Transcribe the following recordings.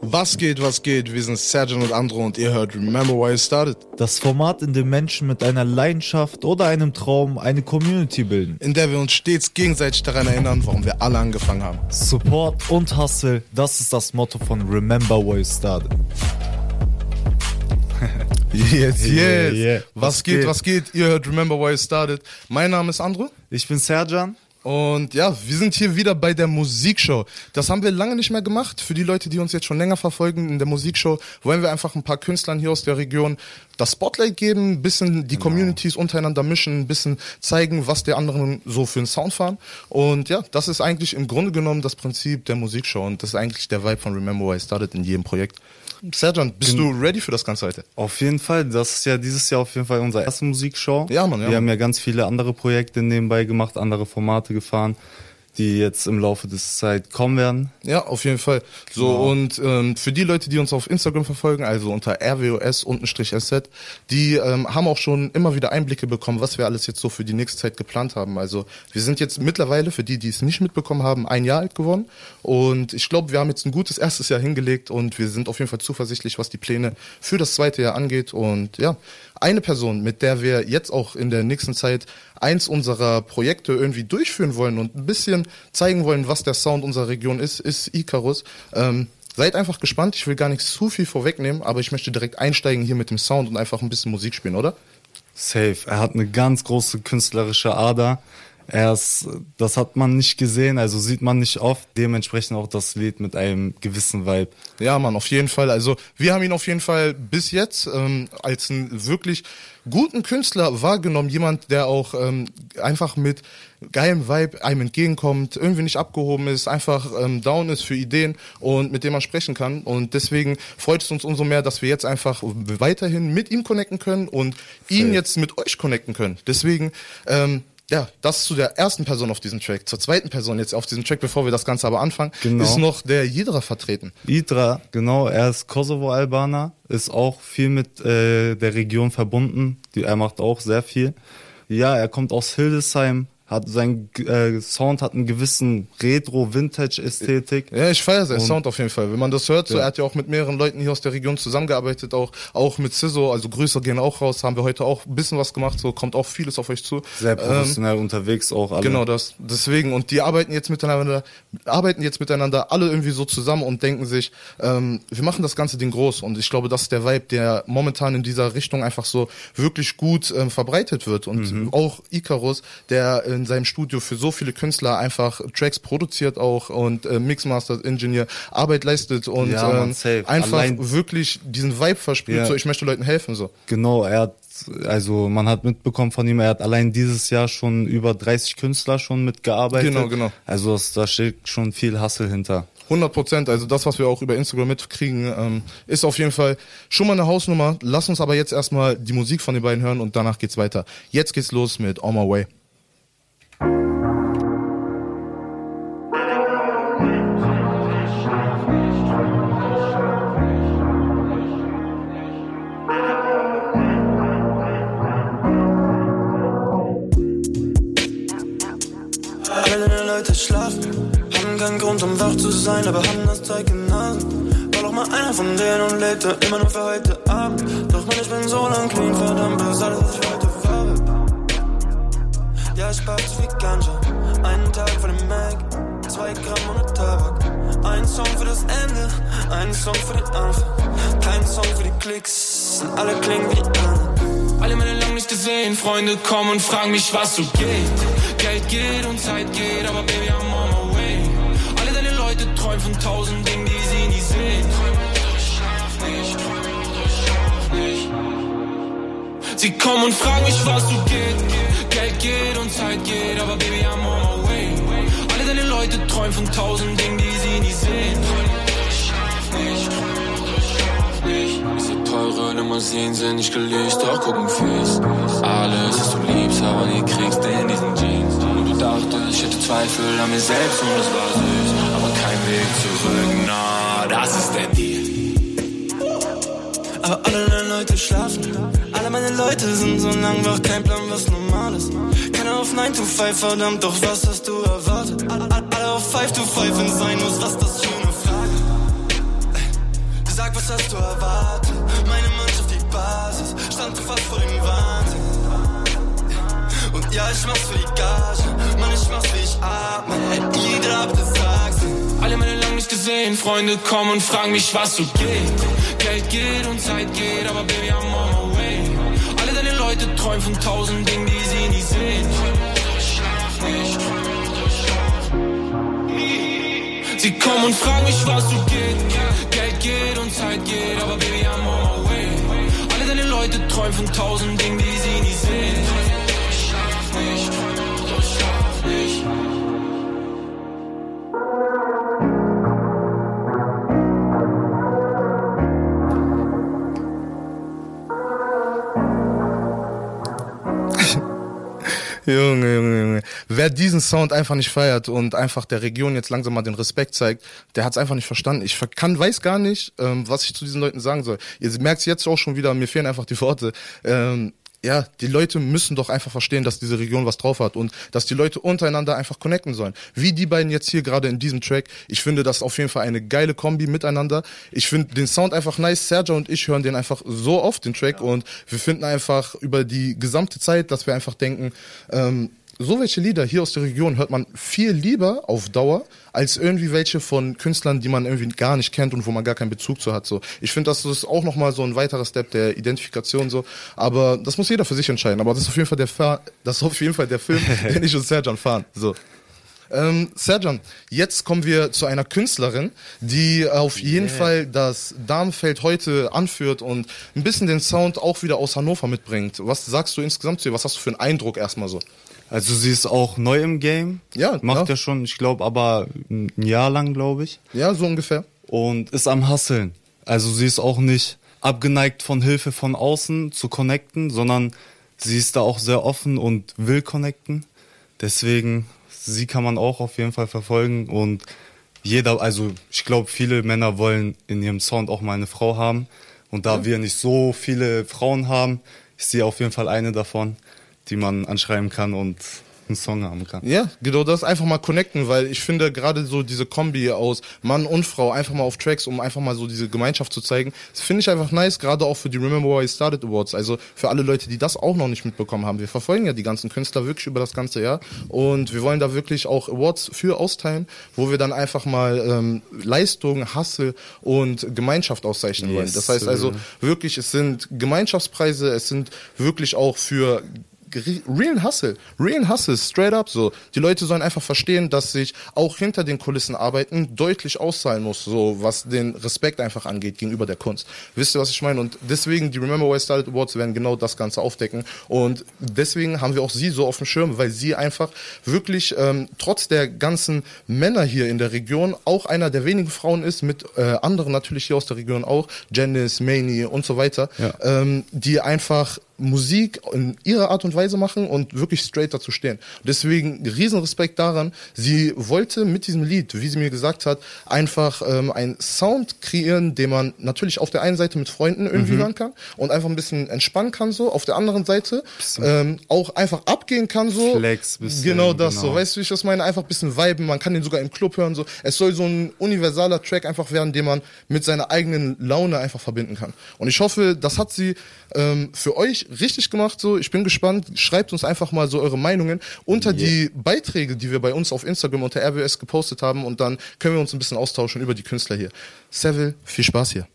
Was geht, was geht? Wir sind Sergeant und Andro und ihr hört Remember Why It Started. Das Format, in dem Menschen mit einer Leidenschaft oder einem Traum eine Community bilden. In der wir uns stets gegenseitig daran erinnern, warum wir alle angefangen haben. Support und Hustle, das ist das Motto von Remember Why It Started. Yes, yes. Yeah, yeah. Was, Was geht, geht? was geht? Ihr hört Remember Why It Started. Mein Name ist Andro. Ich bin Serjan. Und ja, wir sind hier wieder bei der Musikshow. Das haben wir lange nicht mehr gemacht. Für die Leute, die uns jetzt schon länger verfolgen in der Musikshow, wollen wir einfach ein paar Künstlern hier aus der Region das Spotlight geben, ein bisschen die Communities untereinander mischen, ein bisschen zeigen, was der anderen so für einen Sound fahren. Und ja, das ist eigentlich im Grunde genommen das Prinzip der Musikshow. Und das ist eigentlich der Vibe von Remember Why I Started in jedem Projekt. Serjan, bist du ready für das Ganze heute? Auf jeden Fall, das ist ja dieses Jahr auf jeden Fall unsere erste Musikshow. Ja, Mann, ja, Wir haben ja ganz viele andere Projekte nebenbei gemacht, andere Formate gefahren, die jetzt im Laufe des Zeit kommen werden. Ja, auf jeden Fall. So, und ähm, für die Leute, die uns auf Instagram verfolgen, also unter rwos-sz, die ähm, haben auch schon immer wieder Einblicke bekommen, was wir alles jetzt so für die nächste Zeit geplant haben. Also wir sind jetzt mittlerweile, für die, die es nicht mitbekommen haben, ein Jahr alt geworden. Und ich glaube, wir haben jetzt ein gutes erstes Jahr hingelegt und wir sind auf jeden Fall zuversichtlich, was die Pläne für das zweite Jahr angeht. Und ja, eine Person, mit der wir jetzt auch in der nächsten Zeit eins unserer Projekte irgendwie durchführen wollen und ein bisschen zeigen wollen, was der Sound unserer Region ist, ist Icarus. Ähm, seid einfach gespannt. Ich will gar nicht zu viel vorwegnehmen, aber ich möchte direkt einsteigen hier mit dem Sound und einfach ein bisschen Musik spielen, oder? Safe. Er hat eine ganz große künstlerische Ader. Er ist, das hat man nicht gesehen, also sieht man nicht oft. Dementsprechend auch das Lied mit einem gewissen Vibe. Ja, Mann, auf jeden Fall. Also wir haben ihn auf jeden Fall bis jetzt ähm, als einen wirklich guten Künstler wahrgenommen. Jemand, der auch ähm, einfach mit geilem Vibe einem entgegenkommt, irgendwie nicht abgehoben ist, einfach ähm, down ist für Ideen und mit dem man sprechen kann. Und deswegen freut es uns umso mehr, dass wir jetzt einfach weiterhin mit ihm connecten können und ihn Safe. jetzt mit euch connecten können. Deswegen, ähm, ja, das zu der ersten Person auf diesem Track. Zur zweiten Person jetzt auf diesem Track, bevor wir das Ganze aber anfangen, Genau. ist noch der Jidra vertreten. Idra, genau, er ist Kosovo-Albaner, ist auch viel mit äh, der Region verbunden. Die, er macht auch sehr viel. Ja, er kommt aus Hildesheim, hat sein äh, Sound hat einen gewissen Retro-Vintage-Ästhetik. Ja, ich feiere seinen Und- Sound auf jeden Fall. Wenn man das hört, so, Ja. er hat ja auch mit mehreren Leuten hier aus der Region zusammengearbeitet, auch, auch mit Siso, also Grüße gehen auch raus, haben wir heute auch ein bisschen was gemacht, so kommt auch vieles auf euch zu. Sehr Ähm, professionell unterwegs auch alle. Genau das. Deswegen, und die arbeiten jetzt miteinander, arbeiten jetzt miteinander alle irgendwie so zusammen und denken sich, ähm, wir machen das ganze Ding groß. Und ich glaube, das ist der Vibe, der momentan in dieser Richtung einfach so wirklich gut ähm, verbreitet wird. Und Mhm. auch Icarus, der in seinem Studio für so viele Künstler einfach Tracks produziert auch und äh, Mixmaster, Engineer, Arbeit leistet und Ja, ähm, einfach Allein- wirklich diesen Vibe verspürt, Ja. so ich möchte Leuten helfen. so. Genau, er hat, also man hat mitbekommen von ihm, er hat allein dieses Jahr schon über 30 Künstler schon mitgearbeitet. Genau, genau. Also das, da steht schon viel Hustle hinter. 100 Prozent, also das, was wir auch über Instagram mitkriegen, ähm, ist auf jeden Fall schon mal eine Hausnummer. Lass uns aber jetzt erstmal die Musik von den beiden hören und danach geht's weiter. Jetzt geht's los mit On My Way. Sein, aber haben das Zeug in Nasen. War doch mal einer von denen und lebte immer nur für heute Abend. Doch man, ich bin so lang clean, verdammt, ist alles, was ich heute habe. Ja, ich pack zu viel Ganja, einen Tag vor dem Mac, zwei Gramm ohne Tabak. Ein Song für das Ende, ein Song für den Anfang. Kein Song für die Klicks, alle klingen wie die anderen. Alle meine lang nicht gesehen, Freunde kommen und fragen mich, was so geht. Geld geht und Zeit geht, aber Baby, way. Alle träumen von tausend Dingen, die sie nie sehen. Sie kommen und fragen mich, was so geht. Geld geht und Zeit geht, aber Baby, I'm on my way. Alle deine Leute träumen von tausend Dingen, die sie nie sehen. Diese teure Limousinen sind nicht geleast, doch gucken fies. Alles, was du liebst, aber nie kriegst in diesen Jeans. Und du dachtest, ich hätte Zweifel an mir selbst und es war süß. Weg zurück, na, das ist der Deal. Aber alle deine Leute schlafen. Alle meine Leute sind so lang wach, kein Plan, was normal ist. Keiner auf 9 to 5, verdammt, doch was hast du erwartet? Alle auf 5 to 5, wenn sein muss, was das für eine Frage? Sag, was hast du erwartet? Meine Mannschaft, die Basis, stand fast vor dem Wahnsinn. Und ja, ich mach's für die Gage, Mann, Freunde kommen und fragen mich, was so geht. Geld geht und Zeit geht, aber Baby, I'm on my way. Alle deine Leute träumen von tausend Dingen, die sie nie sehen. Sie kommen und fragen mich, was so geht. Geld geht und Zeit geht, aber Baby, I'm on my way. Alle deine Leute träumen von tausend Dingen, die sie nie sehen. Schlaf nicht, schlaf nicht. Junge, Junge, Junge. Wer diesen Sound einfach nicht feiert und einfach der Region jetzt langsam mal den Respekt zeigt, der hat es einfach nicht verstanden. Ich kann, weiß gar nicht, ähm, was ich zu diesen Leuten sagen soll. Ihr merkt jetzt auch schon wieder, mir fehlen einfach die Worte. Ähm, ja, die Leute müssen doch einfach verstehen, dass diese Region was drauf hat und dass die Leute untereinander einfach connecten sollen. Wie die beiden jetzt hier gerade in diesem Track. Ich finde das auf jeden Fall eine geile Kombi miteinander. Ich finde den Sound einfach nice. Sergio und ich hören den einfach so oft, den Track, und wir finden einfach über die gesamte Zeit, dass wir einfach denken, ähm, so welche Lieder hier aus der Region hört man viel lieber auf Dauer als irgendwie welche von Künstlern, die man irgendwie gar nicht kennt und wo man gar keinen Bezug zu hat. So, ich finde, das ist auch noch mal so ein weiterer Step der Identifikation so. Aber das muss jeder für sich entscheiden. Aber das ist auf jeden Fall der, Fa das ist auf jeden Fall der Film, den ich und Serjan fahren. So. Ähm, Serjan, jetzt kommen wir zu einer Künstlerin, die auf jeden Fall das Damenfeld heute anführt und ein bisschen den Sound auch wieder aus Hannover mitbringt. Was sagst du insgesamt zu ihr? Was hast du für einen Eindruck erstmal so? Also sie ist auch neu im Game. Ja, Macht ja. ja schon, ich glaube, aber ein Jahr lang, glaube ich. Ja, so ungefähr. Und ist am Hasseln. Also sie ist auch nicht abgeneigt von Hilfe von außen zu connecten, sondern sie ist da auch sehr offen und will connecten. Deswegen, sie kann man auch auf jeden Fall verfolgen und jeder, also ich glaube, viele Männer wollen in ihrem Sound auch mal eine Frau haben. Und da wir nicht so viele Frauen haben, ist sie auf jeden Fall eine davon, die man anschreiben kann und einen Song haben kann. Ja, genau das einfach mal connecten, weil ich finde gerade so diese Kombi aus Mann und Frau einfach mal auf Tracks, um einfach mal so diese Gemeinschaft zu zeigen, das finde ich einfach nice, gerade auch für die Remember Why I Started Awards, also für alle Leute, die das auch noch nicht mitbekommen haben. Wir verfolgen ja die ganzen Künstler wirklich über das ganze Jahr und wir wollen da wirklich auch Awards für austeilen, wo wir dann einfach mal ähm, Leistung, Hassel und Gemeinschaft auszeichnen wollen. Yes, Das heißt also wirklich, es sind Gemeinschaftspreise, es sind wirklich auch für real Hustle, real Hustle, straight up so. Die Leute sollen einfach verstehen, dass sich auch hinter den Kulissen arbeiten deutlich auszahlen muss, so was den Respekt einfach angeht gegenüber der Kunst. Wisst ihr, was ich meine? Und deswegen die Remember Why Started Awards werden genau das Ganze aufdecken und deswegen haben wir auch sie so auf dem Schirm, weil sie einfach wirklich ähm, trotz der ganzen Männer hier in der Region auch einer der wenigen Frauen ist, mit äh, anderen natürlich hier aus der Region auch, Janice, Maney und so weiter, Ja. ähm, die einfach Musik in ihrer Art und Weise machen und wirklich straight dazu stehen. Deswegen riesen Respekt daran. Sie wollte mit diesem Lied, wie sie mir gesagt hat, einfach ähm, einen Sound kreieren, den man natürlich auf der einen Seite mit Freunden irgendwie hören kann und einfach ein bisschen entspannen kann so. Auf der anderen Seite ähm, auch einfach abgehen kann so. Flex, bisschen, genau das so. genau. Weißt du, wie ich das meine? Einfach ein bisschen viben. Man kann den sogar im Club hören so. Es soll so ein universaler Track einfach werden, den man mit seiner eigenen Laune einfach verbinden kann. Und ich hoffe, das hat sie ähm, für euch richtig gemacht. So, ich bin gespannt. Schreibt uns einfach mal so eure Meinungen unter die Beiträge, die wir bei uns auf Instagram unter RWS gepostet haben und dann können wir uns ein bisschen austauschen über die Künstler hier. Seville, viel Spaß hier.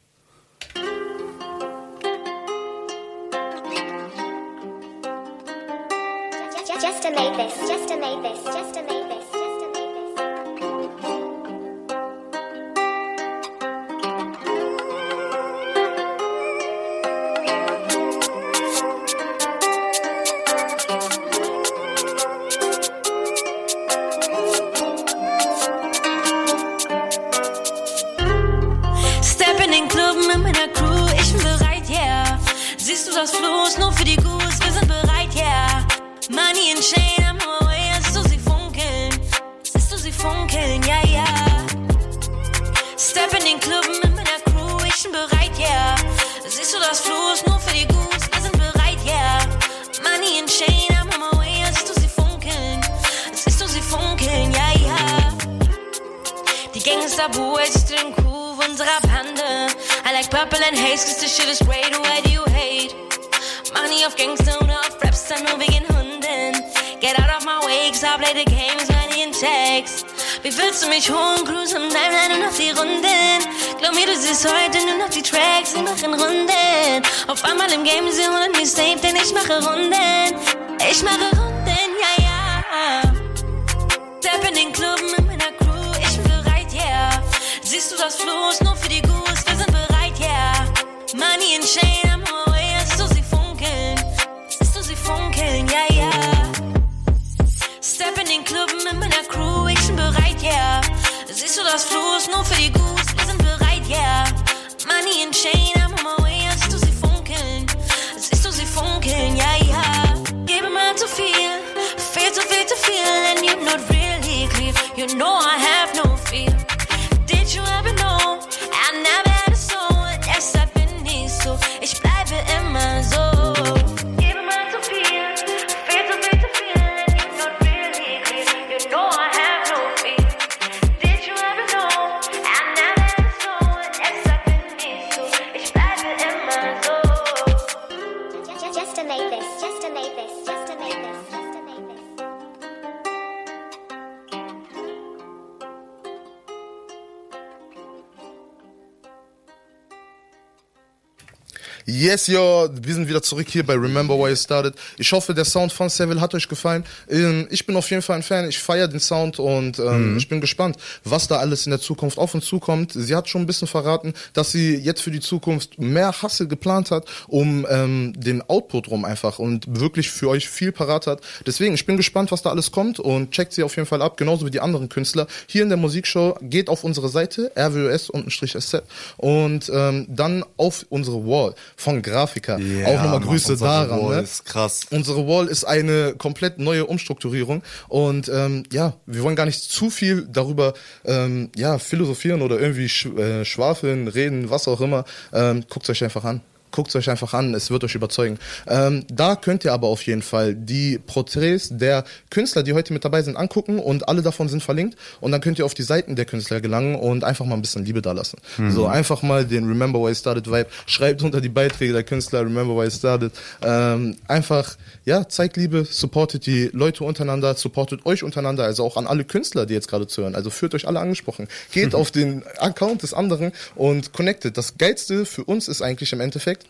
Yes, yo, wir sind wieder zurück hier bei Remember Why You Started. Ich hoffe, der Sound von Seville hat euch gefallen. Ähm, Ich bin auf jeden Fall ein Fan. Ich feiere den Sound und ähm, ich bin gespannt, was da alles in der Zukunft auf uns zukommt. Sie hat schon ein bisschen verraten, dass sie jetzt für die Zukunft mehr Hustle geplant hat, um ähm, den Output rum einfach und wirklich für euch viel parat hat. Deswegen, ich bin gespannt, was da alles kommt und checkt sie auf jeden Fall ab, genauso wie die anderen Künstler. Hier in der Musikshow geht auf unsere Seite, rws-sz und ähm, dann auf unsere Wall von Grafiker. Ja, auch nochmal Grüße daran. Wall Ne? ist krass. Unsere Wall ist eine komplett neue Umstrukturierung und ähm, ja, wir wollen gar nicht zu viel darüber ähm, ja philosophieren oder irgendwie sch äh, schwafeln, reden, was auch immer. Ähm, Guckt euch einfach an. Guckt euch einfach an, es wird euch überzeugen. Ähm, da könnt ihr aber auf jeden Fall die Porträts der Künstler, die heute mit dabei sind, angucken und alle davon sind verlinkt. Und dann könnt ihr auf die Seiten der Künstler gelangen und einfach mal ein bisschen Liebe da lassen. So, einfach mal den Remember Why I Started Vibe. Schreibt unter die Beiträge der Künstler Remember Why I Started. Ähm, einfach, ja, zeigt Liebe, supportet die Leute untereinander, supportet euch untereinander, also auch an alle Künstler, die jetzt gerade zuhören. Also führt euch alle angesprochen. Geht auf den Account des anderen und connectet. Das Geilste für uns ist eigentlich im Endeffekt,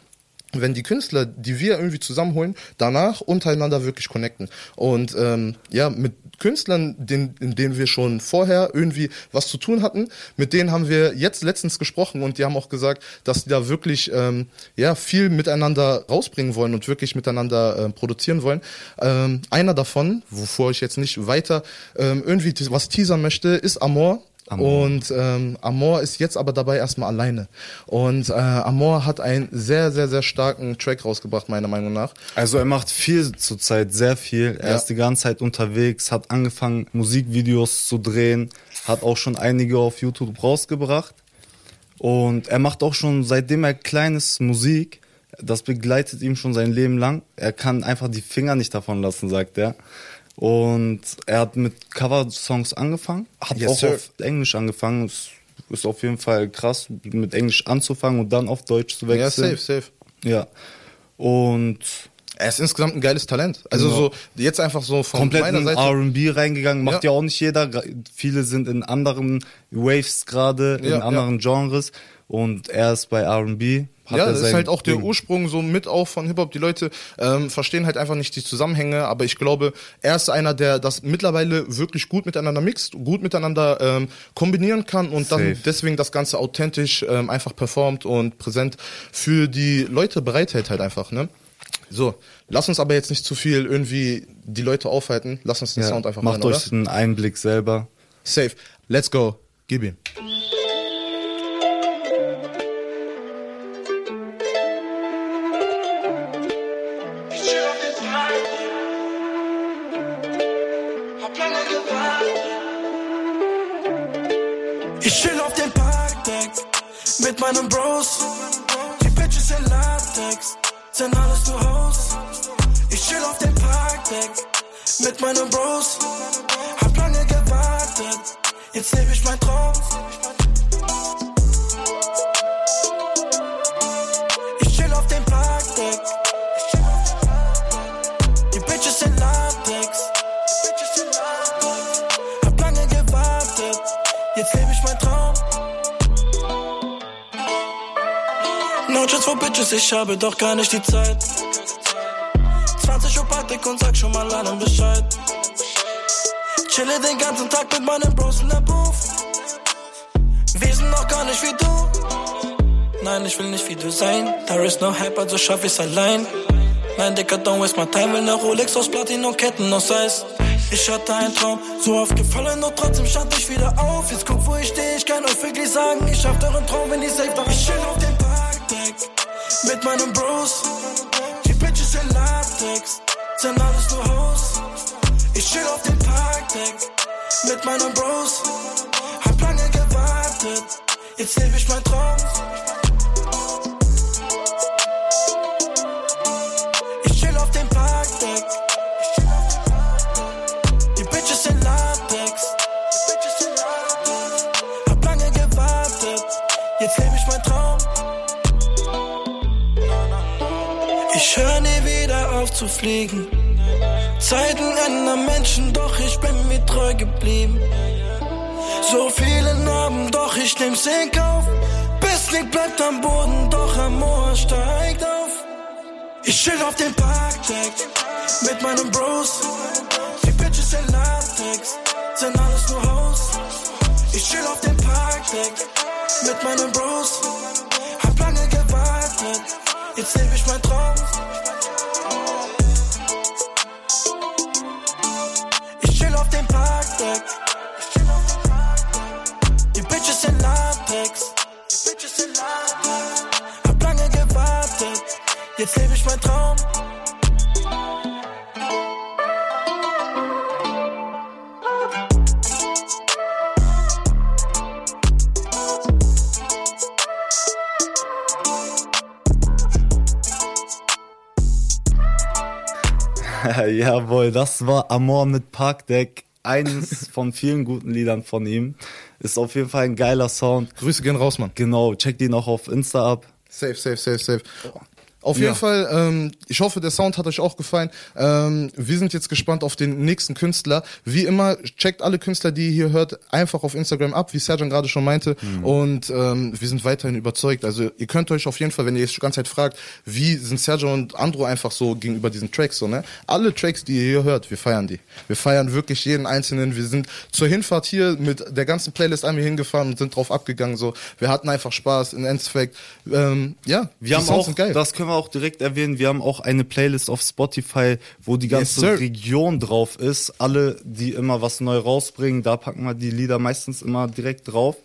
wenn die Künstler, die wir irgendwie zusammenholen, danach untereinander wirklich connecten. Und ähm, ja, mit Künstlern, den, in denen wir schon vorher irgendwie was zu tun hatten, mit denen haben wir jetzt letztens gesprochen und die haben auch gesagt, dass die da wirklich ähm, ja viel miteinander rausbringen wollen und wirklich miteinander ähm, produzieren wollen. Ähm, einer davon, wovor ich jetzt nicht weiter ähm, irgendwie was teasern möchte, ist Amor. Amor. Und ähm, Amor ist jetzt aber dabei erstmal alleine. Und äh, Amor hat einen sehr, sehr, sehr starken Track rausgebracht, meiner Meinung nach. Also er macht viel zurzeit, sehr viel. Er Ja. ist die ganze Zeit unterwegs, hat angefangen Musikvideos zu drehen, hat auch schon einige auf YouTube rausgebracht. Und er macht auch schon, seitdem er klein ist, Musik. Das begleitet ihn schon sein Leben lang. Er kann einfach die Finger nicht davon lassen, sagt er. Und er hat mit Cover-Songs angefangen, hat Yes, auch sir. auf Englisch angefangen. Es ist auf jeden Fall krass, mit Englisch anzufangen und dann auf Deutsch zu Ja, wechseln. safe, safe. Ja. Und Er ist insgesamt ein geiles Talent. Also Genau. so, jetzt einfach so von komplett meiner in Seite. R&B reingegangen, macht ja. Ja. auch nicht jeder. Viele sind in anderen Waves gerade, in Ja, anderen Genres und er ist bei R&B. Ja, das ist halt auch der Ding. Ursprung so mit auch von Hip-Hop. Die Leute ähm, verstehen halt einfach nicht die Zusammenhänge, aber ich glaube, er ist einer, der das mittlerweile wirklich gut miteinander mixt, gut miteinander ähm, kombinieren kann und dann deswegen das Ganze authentisch ähm, einfach performt und präsent für die Leute bereithält halt einfach, ne? So, lass uns aber jetzt nicht zu viel irgendwie die Leute aufhalten. Lass uns den Ja, Sound einfach macht hören, euch einen Einblick selber. oder? Safe. Let's go. Gib ihm. Mit meinen Bros. Die Bitches in Latex sind alles nur Hoes. Ich chill auf dem Parkdeck mit meinen Bros. Hab lange gewartet, Jetzt lebe ich mein Traum. Just for Bitches, ich habe doch gar nicht die Zeit. 20 Uhr Parkdeck und sag schon mal allen Bescheid. Chille den ganzen Tag mit meinen Bros in der Booth. Wir sind noch gar nicht wie du. Nein, ich will nicht wie du sein. There is no hype, also schaff ich's allein. Nein, Dicker, don't waste my time. Will ne Rolex aus Platin und Ketten aus Eis. Ich hatte einen Traum, so oft gefallen und trotzdem stand ich wieder auf. Jetzt guck, wo ich stehe, ich kann euch wirklich sagen, ich schaff euren Traum, wenn ich safe, doch ich chill auf dem. Mit meinen Bros. Die Bitches in Latex, sind alles nur Hoes. Ich chill auf dem Parkdeck mit meinen Bros. Hab lange gewartet, jetzt lebe ich mein Traum. Zu fliegen. Zeiten ändern Menschen, doch ich bin mir treu geblieben. So viele Narben, doch ich nehm's in Kauf. Bissling bleibt am Boden, doch Amor steigt auf. Ich chill auf dem Parkdeck mit meinen Bros. Die Bitches in Latex sind alles nur Hoes. Ich chill auf dem Parkdeck mit meinen Bros. Hab lange gewartet, jetzt lebe ich mein Traum. Parkdeck. Die Bitches in Latex. Hab lange gewartet. Jetzt lebe ich mein Traum. Jawohl, das war Amor mit Parkdeck. Eines von vielen guten Liedern von ihm. Ist auf jeden Fall ein geiler Sound. Grüße gehen raus, Mann. Genau, checkt ihn auch auf Insta ab. Safe, safe, safe, safe. Auf Ja. jeden Fall, ähm, ich hoffe, der Sound hat euch auch gefallen. Ähm, wir sind jetzt gespannt auf den nächsten Künstler. Wie immer, checkt alle Künstler, die ihr hier hört, einfach auf Instagram ab, wie Serjan gerade schon meinte. Und ähm, wir sind weiterhin überzeugt. Also ihr könnt euch auf jeden Fall, wenn ihr jetzt die ganze Zeit fragt, wie sind Serjan und Andro einfach so gegenüber diesen Tracks so, ne? Alle Tracks, die ihr hier hört, wir feiern die. Wir feiern wirklich jeden einzelnen. Wir sind zur Hinfahrt hier mit der ganzen Playlist einmal hingefahren und sind drauf abgegangen. So, wir hatten einfach Spaß. Im Endeffekt, ähm, ja, die Wir haben Sounds auch, sind geil. das können wir auch direkt erwähnen, wir haben auch eine Playlist auf Spotify, wo die ganze sir. Region drauf ist. Alle, die immer was neu rausbringen, da packen wir die Lieder meistens immer direkt drauf.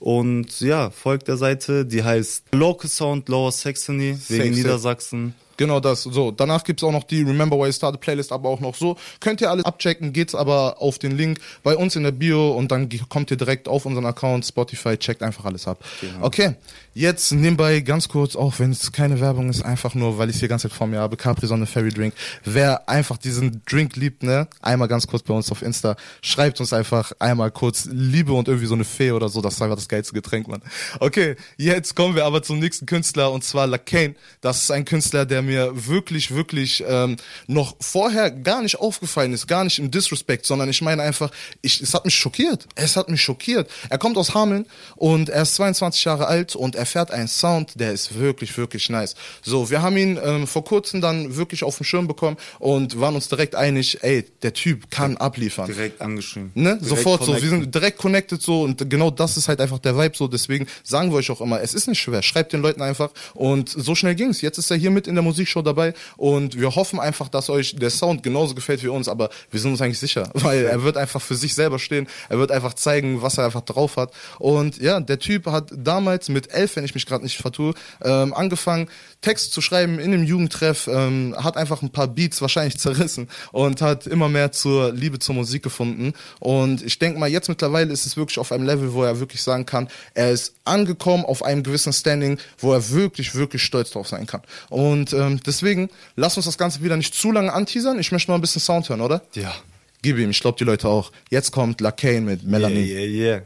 Und ja, folgt der Seite, die heißt Local Sound Lower Saxony, wegen safe. Niedersachsen. Genau das. So, danach gibt's auch noch die Remember Why You Started Playlist, aber auch noch so. Könnt ihr alles abchecken, geht's aber auf den Link bei uns in der Bio und dann kommt ihr direkt auf unseren Account Spotify, checkt einfach alles ab. Okay, jetzt nebenbei ganz kurz, auch wenn es keine Werbung ist, einfach nur, weil ich hier ganze Zeit vor mir habe, Capri Sonne Fairy Drink. Wer einfach diesen Drink liebt, ne, einmal ganz kurz bei uns auf Insta, schreibt uns einfach einmal kurz Liebe und irgendwie so eine Fee oder so, das ist einfach das geilste Getränk, Mann. Okay, jetzt kommen wir aber zum nächsten Künstler und zwar Lacane. Das ist ein Künstler, der mir wirklich, wirklich ähm, noch vorher gar nicht aufgefallen ist, gar nicht im Disrespect, sondern ich meine einfach, ich, es hat mich schockiert. Es hat mich schockiert. Er kommt aus Hameln und er ist 22 Jahre alt und er fährt einen Sound, der ist wirklich, wirklich nice. So, wir haben ihn ähm, vor kurzem dann wirklich auf den Schirm bekommen und waren uns direkt einig, ey, der Typ kann abliefern. Direkt angeschrieben. Ne? Direkt Sofort so. Wir connecten. sind direkt connected so und genau das ist halt einfach der Vibe so. Deswegen sagen wir euch auch immer, es ist nicht schwer. Schreibt den Leuten einfach und so schnell ging's. Jetzt ist er hier mit in der Musikshow dabei und wir hoffen einfach, dass euch der Sound genauso gefällt wie uns, aber wir sind uns eigentlich sicher, weil er wird einfach für sich selber stehen. Er wird einfach zeigen, was er einfach drauf hat. Und ja, der Typ hat damals mit elf, wenn ich mich gerade nicht vertue, ähm, angefangen, Text zu schreiben in einem Jugendtreff, ähm, hat einfach ein paar Beats wahrscheinlich zerrissen und hat immer mehr zur Liebe zur Musik gefunden. Und ich denke mal, jetzt mittlerweile ist es wirklich auf einem Level, wo er wirklich sagen kann, er ist angekommen auf einem gewissen Standing, wo er wirklich, wirklich stolz drauf sein kann. Und ähm, deswegen, lass uns das Ganze wieder nicht zu lange anteasern. Ich möchte noch ein bisschen Sound hören, oder? Ja. Gib ihm, ich glaube die Leute auch. Jetzt kommt Lacane mit Melanin. Yeah, yeah, yeah.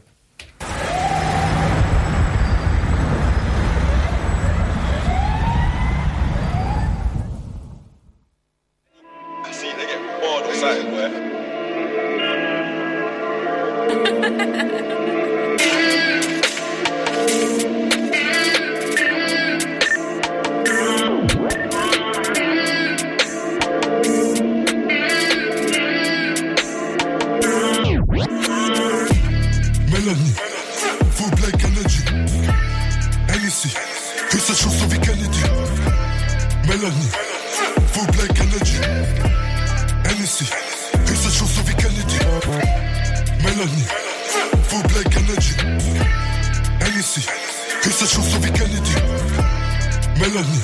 Melanie,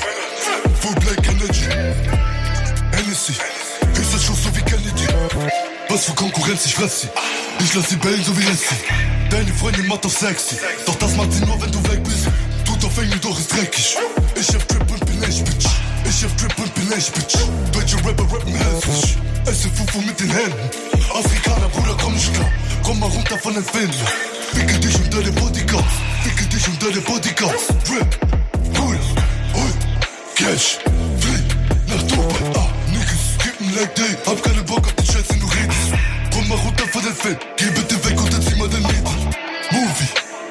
full black energy. Hennessy, küsse Schuss so wie Kennedy. Was für Konkurrenz, ich fress sie. Ich lass sie bellen so wie Messi. Deine Freundin macht sexy. Doch das macht sie nur, wenn du weg bist. Tut auf Englisch, doch ist dreckig. Ich hab Trip und bin echt, Bitch. Ich hab Trip und bin echt, Bitch. Deutsche Rapper rappen hässlich. Esse Fufu mit den Händen. Afrikaner, Bruder, komm nicht klar. Komm mal runter von den Fähnchen. Wickel dich unter den Bodyguards. Wickel dich unter den Bodyguards. Rip, Cash, Flick, nach Dubai. Ah, Niggas, gib ein Leg Day. Hab keine Bock auf den Scheiß, du redest. Komm mal runter. Movie,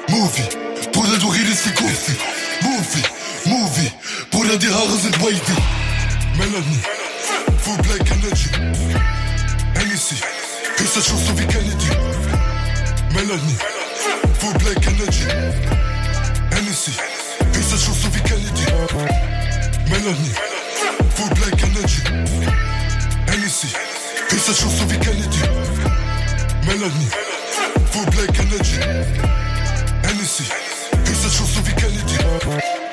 Movie. Bruder, du redest wie Goofy. Movie, Movie. Bruder, die Haare sind wavy. Melanie, full black energy. Hennessy, küsse Schuss so wie Kennedy. Melanie, full black energy. Hennessy, küsse Schuss so wie Kennedy. Melanie, full black energy. Hennessy, küsse Schuss so wie Kennedy. Melanie, full black energy. Hennessy, küsse Schuss so wie Kennedy.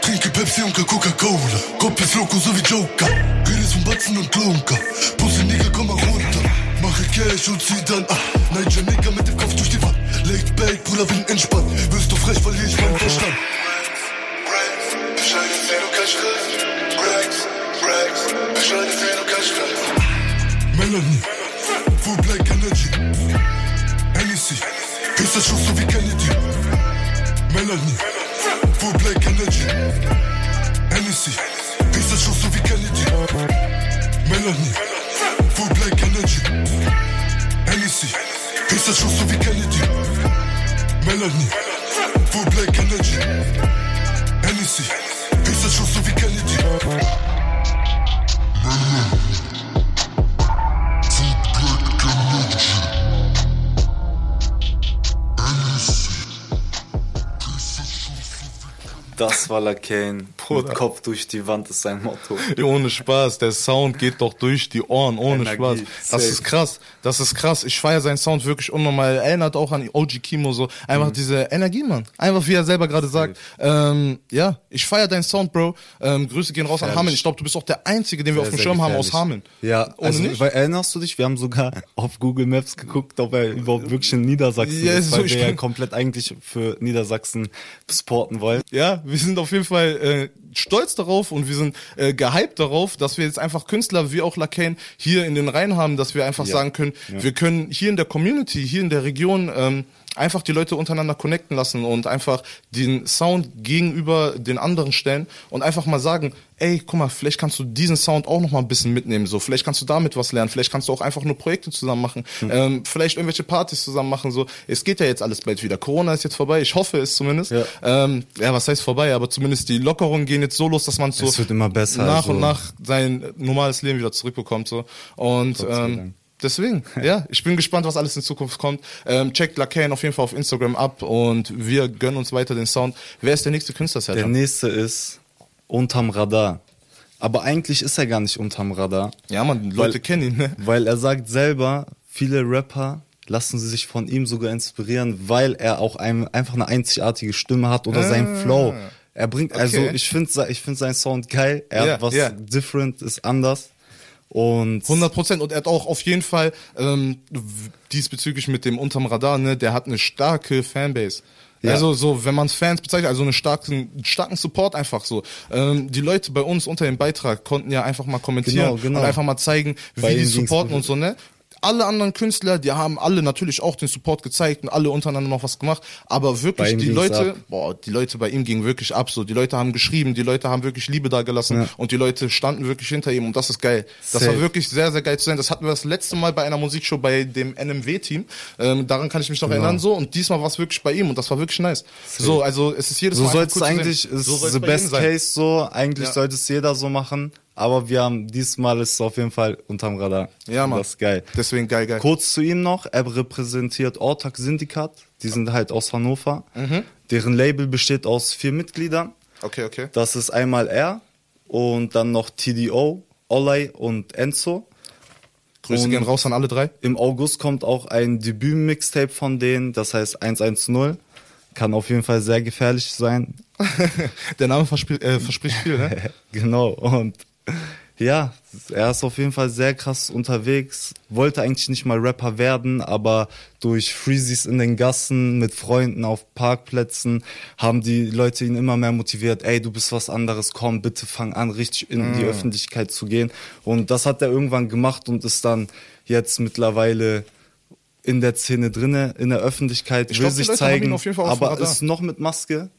Trinke Pepsi und Coca-Cola. Kopf ist loco so wie Joker. Redest von Batzen und Klunker. Pussy Nigga, komm mal runter. Mache Cash und zieh dann ab. Niger Nigga mit dem Kopf durch die Wand. Laid back, Bruder, bin entspannt. Wirst du frech, verlier ich meinen Verstand. Melanie, full black energy. Hennessy, küsse Schuss so wie Kennedy. Melanie, full black energy. Hennessy, küsse Schuss so wie Kennedy. Melanie, full black energy. Hennessy, küsse Schuss so wie Kennedy. Melanie, full black energy. Das war Mit Kopf durch die Wand ist sein Motto. Ohne Spaß, der Sound geht doch durch die Ohren, ohne Energie, Spaß. Das safe. ist krass, das ist krass. Ich feiere seinen Sound wirklich unnormal. Erinnert auch an OG Kimo so. Einfach Mhm. diese Energie, Mann. Einfach wie er selber gerade sagt. Ähm, ja, ich feiere deinen Sound, Bro. Ähm, Grüße gehen raus an Gefährlich. Hameln. Ich glaube, du bist auch der Einzige, den wir auf dem Sehr, Schirm sehr haben aus gefährlich. Hameln. Ja, Ohne also, nicht? weil, erinnerst du dich, wir haben sogar auf Google Maps geguckt, ob er überhaupt wirklich in Niedersachsen Ja, ist, so, weil wir ja komplett eigentlich für Niedersachsen supporten wollen. Ja, wir sind auf jeden Fall äh, stolz darauf und wir sind äh, gehypt darauf, dass wir jetzt einfach Künstler wie auch Lacane hier in den Reihen haben, dass wir einfach Ja. sagen können, wir können hier in der Community, hier in der Region ähm, einfach die Leute untereinander connecten lassen und einfach den Sound gegenüber den anderen stellen und einfach mal sagen, ey, guck mal, vielleicht kannst du diesen Sound auch noch mal ein bisschen mitnehmen, so, vielleicht kannst du damit was lernen, vielleicht kannst du auch einfach nur Projekte zusammen machen, ähm, vielleicht irgendwelche Partys zusammen machen, so, es geht ja jetzt alles bald wieder, Corona ist jetzt vorbei, ich hoffe es zumindest, Ja. ähm, ja, was heißt vorbei, aber zumindest die Lockerungen gehen jetzt so los, dass man so Es wird immer besser, nach also- und nach sein normales Leben wieder zurückbekommt, so, und, ähm. Deswegen, ja, ich bin gespannt, was alles in Zukunft kommt. Ähm, checkt Lacane auf jeden Fall auf Instagram ab und wir gönnen uns weiter den Sound. Wer ist der nächste Künstler, Der Sertan? nächste ist unterm Radar. Aber eigentlich ist er gar nicht unterm Radar. Ja, man, Leute Weil- kennen ihn, ne? Weil er sagt selber, viele Rapper lassen sich von ihm sogar inspirieren, weil er auch ein, einfach eine einzigartige Stimme hat oder sein Flow. Er bringt, also Ah. Okay. ich finde ich find seinen Sound geil. Er Ja, hat was ja. different, ist anders. Und 100 Prozent. Und er hat auch auf jeden Fall ähm, diesbezüglich mit dem unterm Radar, ne, der hat eine starke Fanbase. Ja. Also so, wenn man Fans bezeichnet, also einen starken, starken Support einfach so. Ähm, die Leute bei uns unter dem Beitrag konnten ja einfach mal kommentieren Genau, genau. und einfach mal zeigen, wie Bei die supporten und so, ne? Alle anderen Künstler, die haben alle natürlich auch den Support gezeigt und alle untereinander noch was gemacht, aber wirklich die Leute, boah, die Leute bei ihm gingen wirklich ab, so, die Leute haben geschrieben, die Leute haben wirklich Liebe da gelassen Ja. und die Leute standen wirklich hinter ihm und das ist geil. Das Safe. war wirklich sehr, sehr geil zu sehen. Das hatten wir das letzte Mal bei einer Musikshow bei dem NMW-Team, ähm, daran kann ich mich noch Genau. erinnern, so, und diesmal war es wirklich bei ihm und das war wirklich nice. So, also, es ist jedes So Mal soll einfach es cool zu eigentlich, ist So soll's the best case so, eigentlich Ja. sollte es jeder so machen, aber wir haben, diesmal ist es auf jeden Fall unterm Radar. Ja, Mann. Das ist geil. Deswegen geil, geil. Kurz zu ihm noch, er repräsentiert Ortak Syndikat, die sind halt aus Hannover. Mhm. Deren Label besteht aus vier Mitgliedern. Okay, okay. Das ist einmal er und dann noch TDO, Olay und Enzo. Grüße Und gehen raus an alle drei. Im August kommt auch ein Debüt-Mixtape von denen, das heißt 110. Kann auf jeden Fall sehr gefährlich sein. Der Name äh, verspricht viel, ne? genau. Und ja, er ist auf jeden Fall sehr krass unterwegs. Wollte eigentlich nicht mal Rapper werden, aber durch Freezies in den Gassen mit Freunden auf Parkplätzen haben die Leute ihn immer mehr motiviert. Ey, du bist was anderes, komm, bitte fang an, richtig in die Öffentlichkeit zu gehen. Und das hat er irgendwann gemacht und ist dann jetzt mittlerweile in der Szene drinne, in der Öffentlichkeit, Ich will glaub, sich zeigen, aber ist noch mit Maske.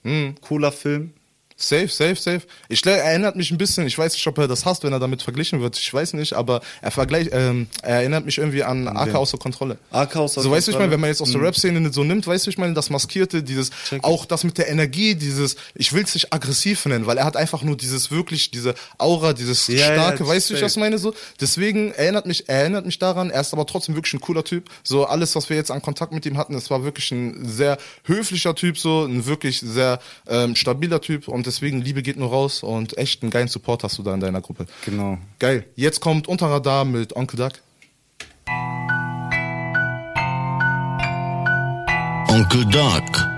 Cooler Film. Safe, safe, safe. Ich er erinnert mich ein bisschen, ich weiß nicht, ob er das hasst, wenn er damit verglichen wird, ich weiß nicht, aber er vergleicht, ähm, er erinnert mich irgendwie an AK wen? außer Kontrolle. AK außer so weißt du, ich Kontrolle? meine, wenn man jetzt aus der Rap-Szene nicht so nimmt, weißt du, ich meine, das Maskierte, dieses, auch das mit der Energie, dieses, ich will es nicht aggressiv nennen, weil er hat einfach nur dieses wirklich, diese Aura, dieses Ja, ja, starke, weißt du, ich was meine so. Deswegen erinnert mich, er erinnert mich daran, er ist aber trotzdem wirklich ein cooler Typ. So alles, was wir jetzt an Kontakt mit ihm hatten, es war wirklich ein sehr höflicher Typ, so ein wirklich sehr ähm, stabiler Typ und deswegen Liebe geht nur raus und echt einen geilen Support hast du da in deiner Gruppe. Genau. Geil. Jetzt kommt Unterradar mit Onkel Duck. Onkel Duck.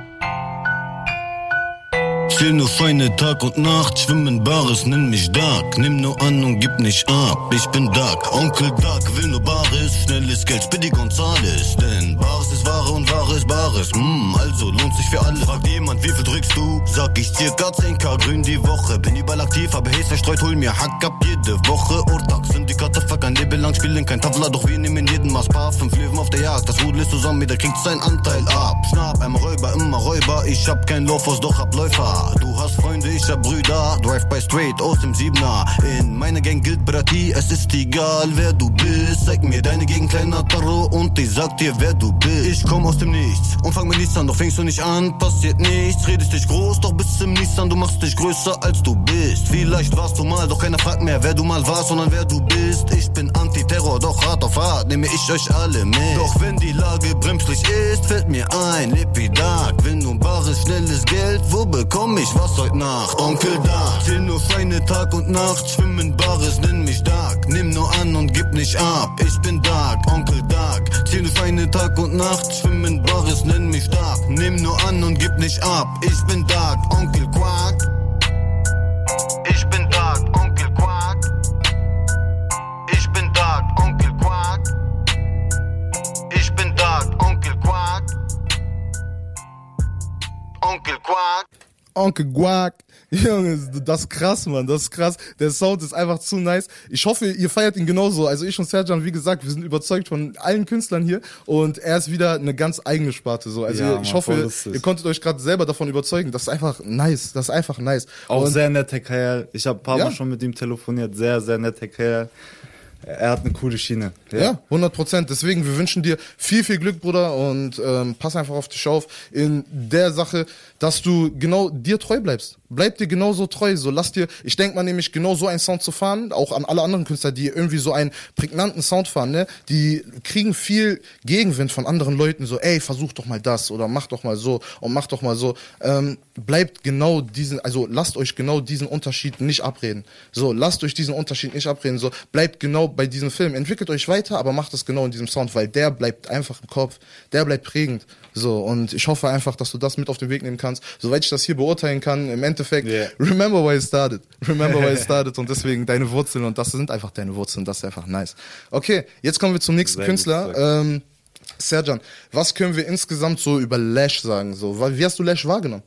Zähl nur feine Tag und Nacht, schwimmen Bares, nenn mich Duck. Nimm nur an und gib nicht ab, ich bin Duck. Onkel Duck will nur Bares, schnelles Geld, Spiddy Gonzales. Denn Bares ist Ware und Ware ist Bares. Mm, also lohnt sich für alle. Fragt jemand, wie viel drückst du? Sag ich circa 10k grün die Woche. Bin überall aktiv, aber Haze verstreut, hol mir Hack ab jede Woche. Ortag, Syndikate, fuck ein Leben lang, spielen kein Tafla, doch wir nehmen jeden Maß Paar. Fünf Löwen auf der Jagd, das Rudel ist zusammen, jeder kriegt seinen Anteil ab. Schnapp, einmal Räuber, immer Räuber. Ich hab kein Laufhaus, doch hab Läufer. Du hast Freunde, ich hab Brüder. Drive by straight aus dem Siebener. In meiner Gang gilt Brati, es ist egal, wer du bist. Zeig mir deine Gegend, kleiner Taro, und ich sag dir, wer du bist. Ich komm aus dem Nichts und fang mit nichts an, doch fängst du nicht an, passiert nichts. Redest dich groß, doch bis zum Nichts an, du machst dich größer als du bist. Vielleicht warst du mal, doch keiner fragt mehr, wer du mal warst, sondern wer du bist. Ich bin Antiterror, doch hart auf hart, nehme ich euch alle mit. Doch wenn die Lage bremslich ist, fällt mir ein, Dark. Wenn du bares, schnelles Geld, wo bekomm ich was heute Nacht? Onkel Dark, zähl nur feine Tag und Nacht, schwimmen Bares, nenn mich Dark. Nimm nur an und gib nicht ab, ich bin Dark, Onkel Dark. Zähl nur feine Tag und Nacht, schwimmen Bares, nenn mich Dark. Nimm nur an und gib nicht ab, ich bin Dark, Onkel Quark. Ich bin Dark, Onkel Quark. Ich bin Dark, Onkel Quark. Ich bin Dark, Onkel Quark. Onkel Quark. Onkel Guac. Junge, das ist krass, Mann. Das ist krass. Der Sound ist einfach zu nice. Ich hoffe, ihr feiert ihn genauso. Also ich und Serjan, wie gesagt, wir sind überzeugt von allen Künstlern hier und er ist wieder eine ganz eigene Sparte. So. Also Ja, ich Mann, hoffe, ihr konntet euch gerade selber davon überzeugen. Das ist einfach nice. Das ist einfach nice. Auch und sehr netter Kerl. Ich habe ein paar Ja. Mal schon mit ihm telefoniert. Sehr, sehr netter Kerl. Er hat eine coole Schiene. Ja, 100 Prozent. Deswegen, wir wünschen dir viel, viel Glück, Bruder, und ähm, pass einfach auf dich auf in der Sache, dass du genau dir treu bleibst. Bleib dir genauso treu. So lass dir, ich denke mal nämlich genau so einen Sound zu fahren, auch an alle anderen Künstler, die irgendwie so einen prägnanten Sound fahren, ne, die kriegen viel Gegenwind von anderen Leuten, so, ey, versuch doch mal das oder mach doch mal so und mach doch mal so. Ähm, bleibt genau diesen, also lasst euch genau diesen Unterschied nicht abreden. So, lasst euch diesen Unterschied nicht abreden. So, bleibt genau bei diesem Film. Entwickelt euch weiter, aber macht es genau in diesem Sound, weil der bleibt einfach im Kopf. Der bleibt prägend. So, und ich hoffe einfach, dass du das mit auf den Weg nehmen kannst. Soweit ich das hier beurteilen kann, im Endeffekt, Yeah. remember why it started. Remember why it started. Und deswegen deine Wurzeln, und das sind einfach deine Wurzeln. Das ist einfach nice. Okay, jetzt kommen wir zum nächsten Sehr Künstler. Ähm, Serjan, was können wir insgesamt so über Lash sagen? So, wie hast du Lash wahrgenommen?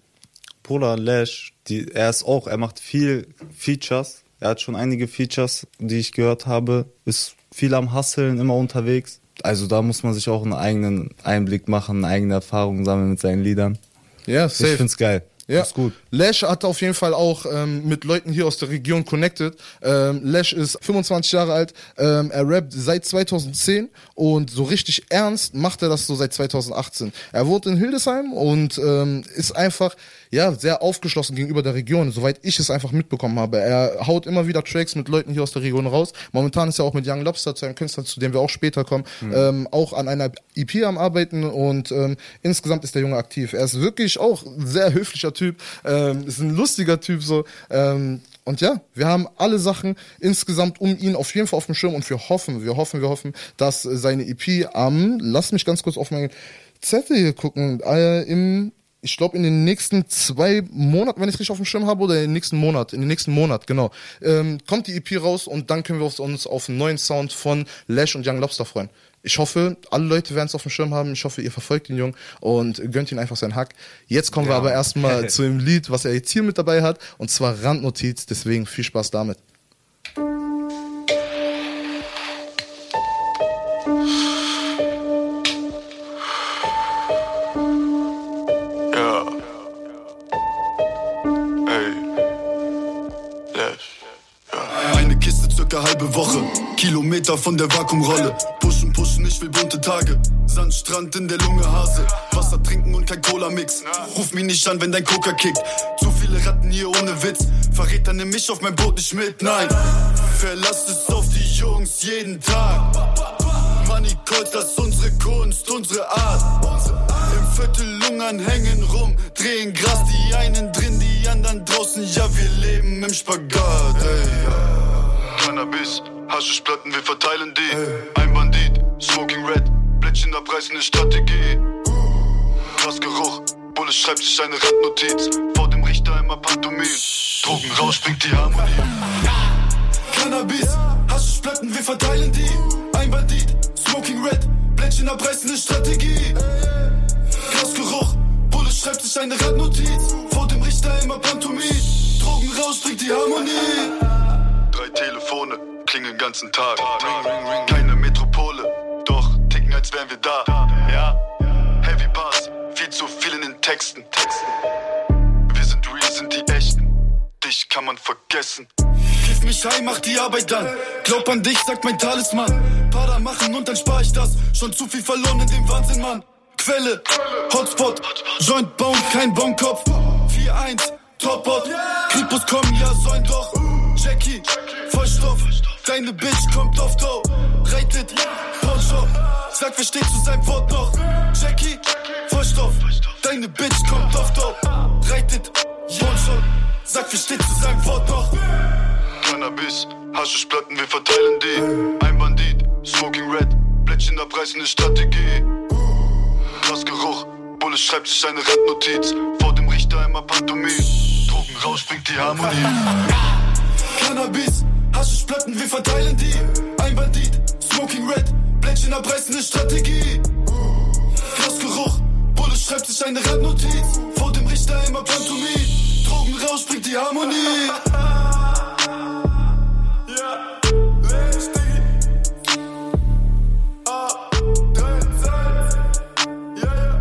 Polar Lash, die, er ist auch, er macht viel Features. Er hat schon einige Features, die ich gehört habe. Ist viel am Hasseln, immer unterwegs. also da muss man sich auch einen eigenen Einblick machen, eine eigene Erfahrung sammeln mit seinen Liedern. Ja, Ich safe. find's geil. Ja, Ist gut. Lash hat auf jeden Fall auch ähm, mit Leuten hier aus der Region connected. Ähm, Lash ist 25 Jahre alt, ähm, er rappt seit 2010 und so richtig ernst macht er das so seit 2018. Er wohnt in Hildesheim und ähm, ist einfach ja sehr aufgeschlossen gegenüber der Region, soweit ich es einfach mitbekommen habe. Er haut immer wieder Tracks mit Leuten hier aus der Region raus. Momentan ist er auch mit Young Lobster, zu einem Künstler, zu dem wir auch später kommen, ähm, auch an einer EP am Arbeiten und ähm, insgesamt ist der Junge aktiv. Er ist wirklich auch ein sehr höflicher Typ, ähm, ist ein lustiger Typ so. Ähm, und ja, wir haben alle Sachen insgesamt um ihn auf jeden Fall auf dem Schirm und wir hoffen, wir hoffen, wir hoffen, dass seine EP am, lass mich ganz kurz auf meinen Zettel hier gucken, äh, im ich glaube in den nächsten zwei Monaten, wenn ich es richtig auf dem Schirm habe, oder in den nächsten Monat, in den nächsten Monat, genau, ähm, kommt die EP raus und dann können wir uns auf einen neuen Sound von Lash und Young Lobster freuen. Ich hoffe, alle Leute werden es auf dem Schirm haben. Ich hoffe, ihr verfolgt den Jungen und gönnt ihn einfach seinen Hack. Jetzt kommen wir aber erstmal zu dem Lied, was er jetzt hier mit dabei hat, und zwar Randnotiz. Deswegen viel Spaß damit. Circa halbe Woche, Kilometer von der Vakuumrolle. Pushen, pushen, ich will bunte Tage. Sandstrand in der Lunge, Hase. Wasser trinken und kein Cola-Mix. Ruf mich nicht an, wenn dein Coca kickt. Zu viele Ratten hier ohne Witz. Verräter, nimm mich auf mein Boot nicht mit, nein. Verlass es auf die Jungs jeden Tag. Money Colt, das ist unsere Kunst, unsere Art. Im Viertel lungern, hängen rum, drehen Gras, die einen drin, die anderen draußen. Ja, wir leben im Spagat, ey. Cannabis, Haschischplatten, wir verteilen die. Ein Bandit, Smoking Red, Blättchen abreißen ist Strategie. Grasgeruch, Bulle schreibt sich eine Randnotiz. Vor dem Richter immer Pantomim. Drogen raus, springt die Harmonie. Cannabis, Haschischplatten, wir verteilen die. Ein Bandit, Smoking Red, Blättchen abreißen ist Strategie. Grasgeruch, Bulle schreibt sich eine Randnotiz. Vor dem Richter immer Pantomim. Drogen raus, bringt die Harmonie. Telefone, klingeln den ganzen Tag. Keine Metropole, doch ticken, als wären wir da. Ja, Heavy Pass, viel zu viel in den Texten. Wir sind real, sind die echten. Dich kann man vergessen. Kiff mich heim, mach die Arbeit dann. Glaub an dich, sagt mein Talisman. Para machen und dann spar ich das. Schon zu viel verloren in dem Wahnsinn, Mann. Quelle, Hotspot, Joint bauen, kein Bonkopf. 4-1, Topbot. Kriegbus kommen, ja, sollen doch. Jackie, Vollstoff. Deine Bitch kommt auf Dough. Reitet, Poncho. Sag, wer steht zu seinem Wort noch? Jackie, Vollstoff. Deine Bitch kommt auf Dough. Reitet, Poncho. Sag, wer steht zu seinem Wort noch? Cannabis, Haschischplatten, wir verteilen die. Ein Bandit, Smoking Red, Blättchen abreißen ist Strategie. Grasgeruch, Bulle schreibt sich eine Randnotiz. Vor dem Richter immer Pantomim. Drogen raus, bringt die Harmonie. Cannabis, Haschischplatten, wir verteilen die. Ein Bandit, Smoking Red, Blättchen abreißen ist Strategie. Grasgeruch, Bulle schreibt sich eine Randnotiz. Vor dem Richter immer Pantomim. Drogen raus, bringt die Harmonie. Ja, Lash, Diggi. A, 3, 2, ja, ja.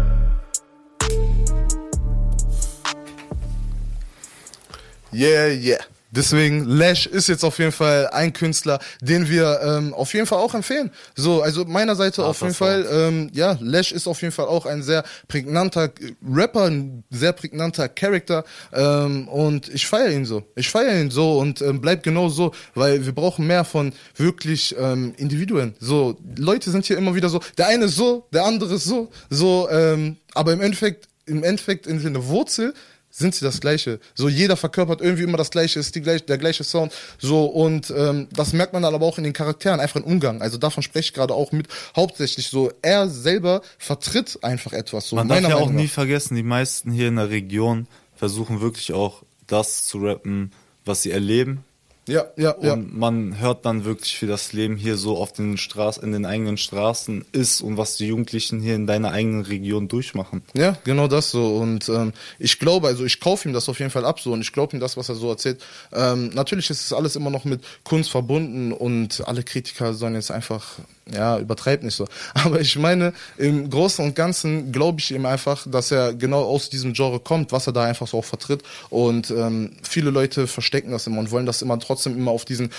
Yeah, yeah. Deswegen, Lash ist jetzt auf jeden Fall ein Künstler, den wir ähm, auf jeden Fall auch empfehlen. So, also meiner Seite auf jeden Fall, ähm, ja, Lash ist auf jeden Fall auch ein sehr prägnanter Rapper, ein sehr prägnanter Charakter ähm, und ich feiere ihn so. Ich feiere ihn so und ähm, bleib genau so, weil wir brauchen mehr von wirklich ähm, Individuen. So, Leute sind hier immer wieder so, der eine ist so, der andere ist so, so, ähm, aber im Endeffekt, im Endeffekt in der Wurzel sind sie das Gleiche. So jeder verkörpert irgendwie immer das Gleiche, ist die gleich, der gleiche Sound. So und ähm, das merkt man dann aber auch in den Charakteren, einfach im Umgang. Also davon spreche ich gerade auch mit. Hauptsächlich so, er selber vertritt einfach etwas. So Man darf ja auch Meinung nie nach. vergessen, die meisten hier in der Region versuchen wirklich auch das zu rappen, was sie erleben. Ja, ja, ja. Und man hört dann wirklich, wie das Leben hier so auf den Straßen, in den eigenen Straßen ist und was die Jugendlichen hier in deiner eigenen Region durchmachen. Ja, genau das so. Und ähm, ich glaube, also ich kaufe ihm das auf jeden Fall ab so und ich glaube ihm das, was er so erzählt. Ähm, natürlich ist es alles immer noch mit Kunst verbunden und alle Kritiker sollen jetzt einfach ja, übertreibt nicht so. Aber ich meine, im Großen und Ganzen glaube ich ihm einfach, dass er genau aus diesem Genre kommt, was er da einfach so auch vertritt. Und ähm, viele Leute verstecken das immer und wollen das immer trotzdem immer auf diesen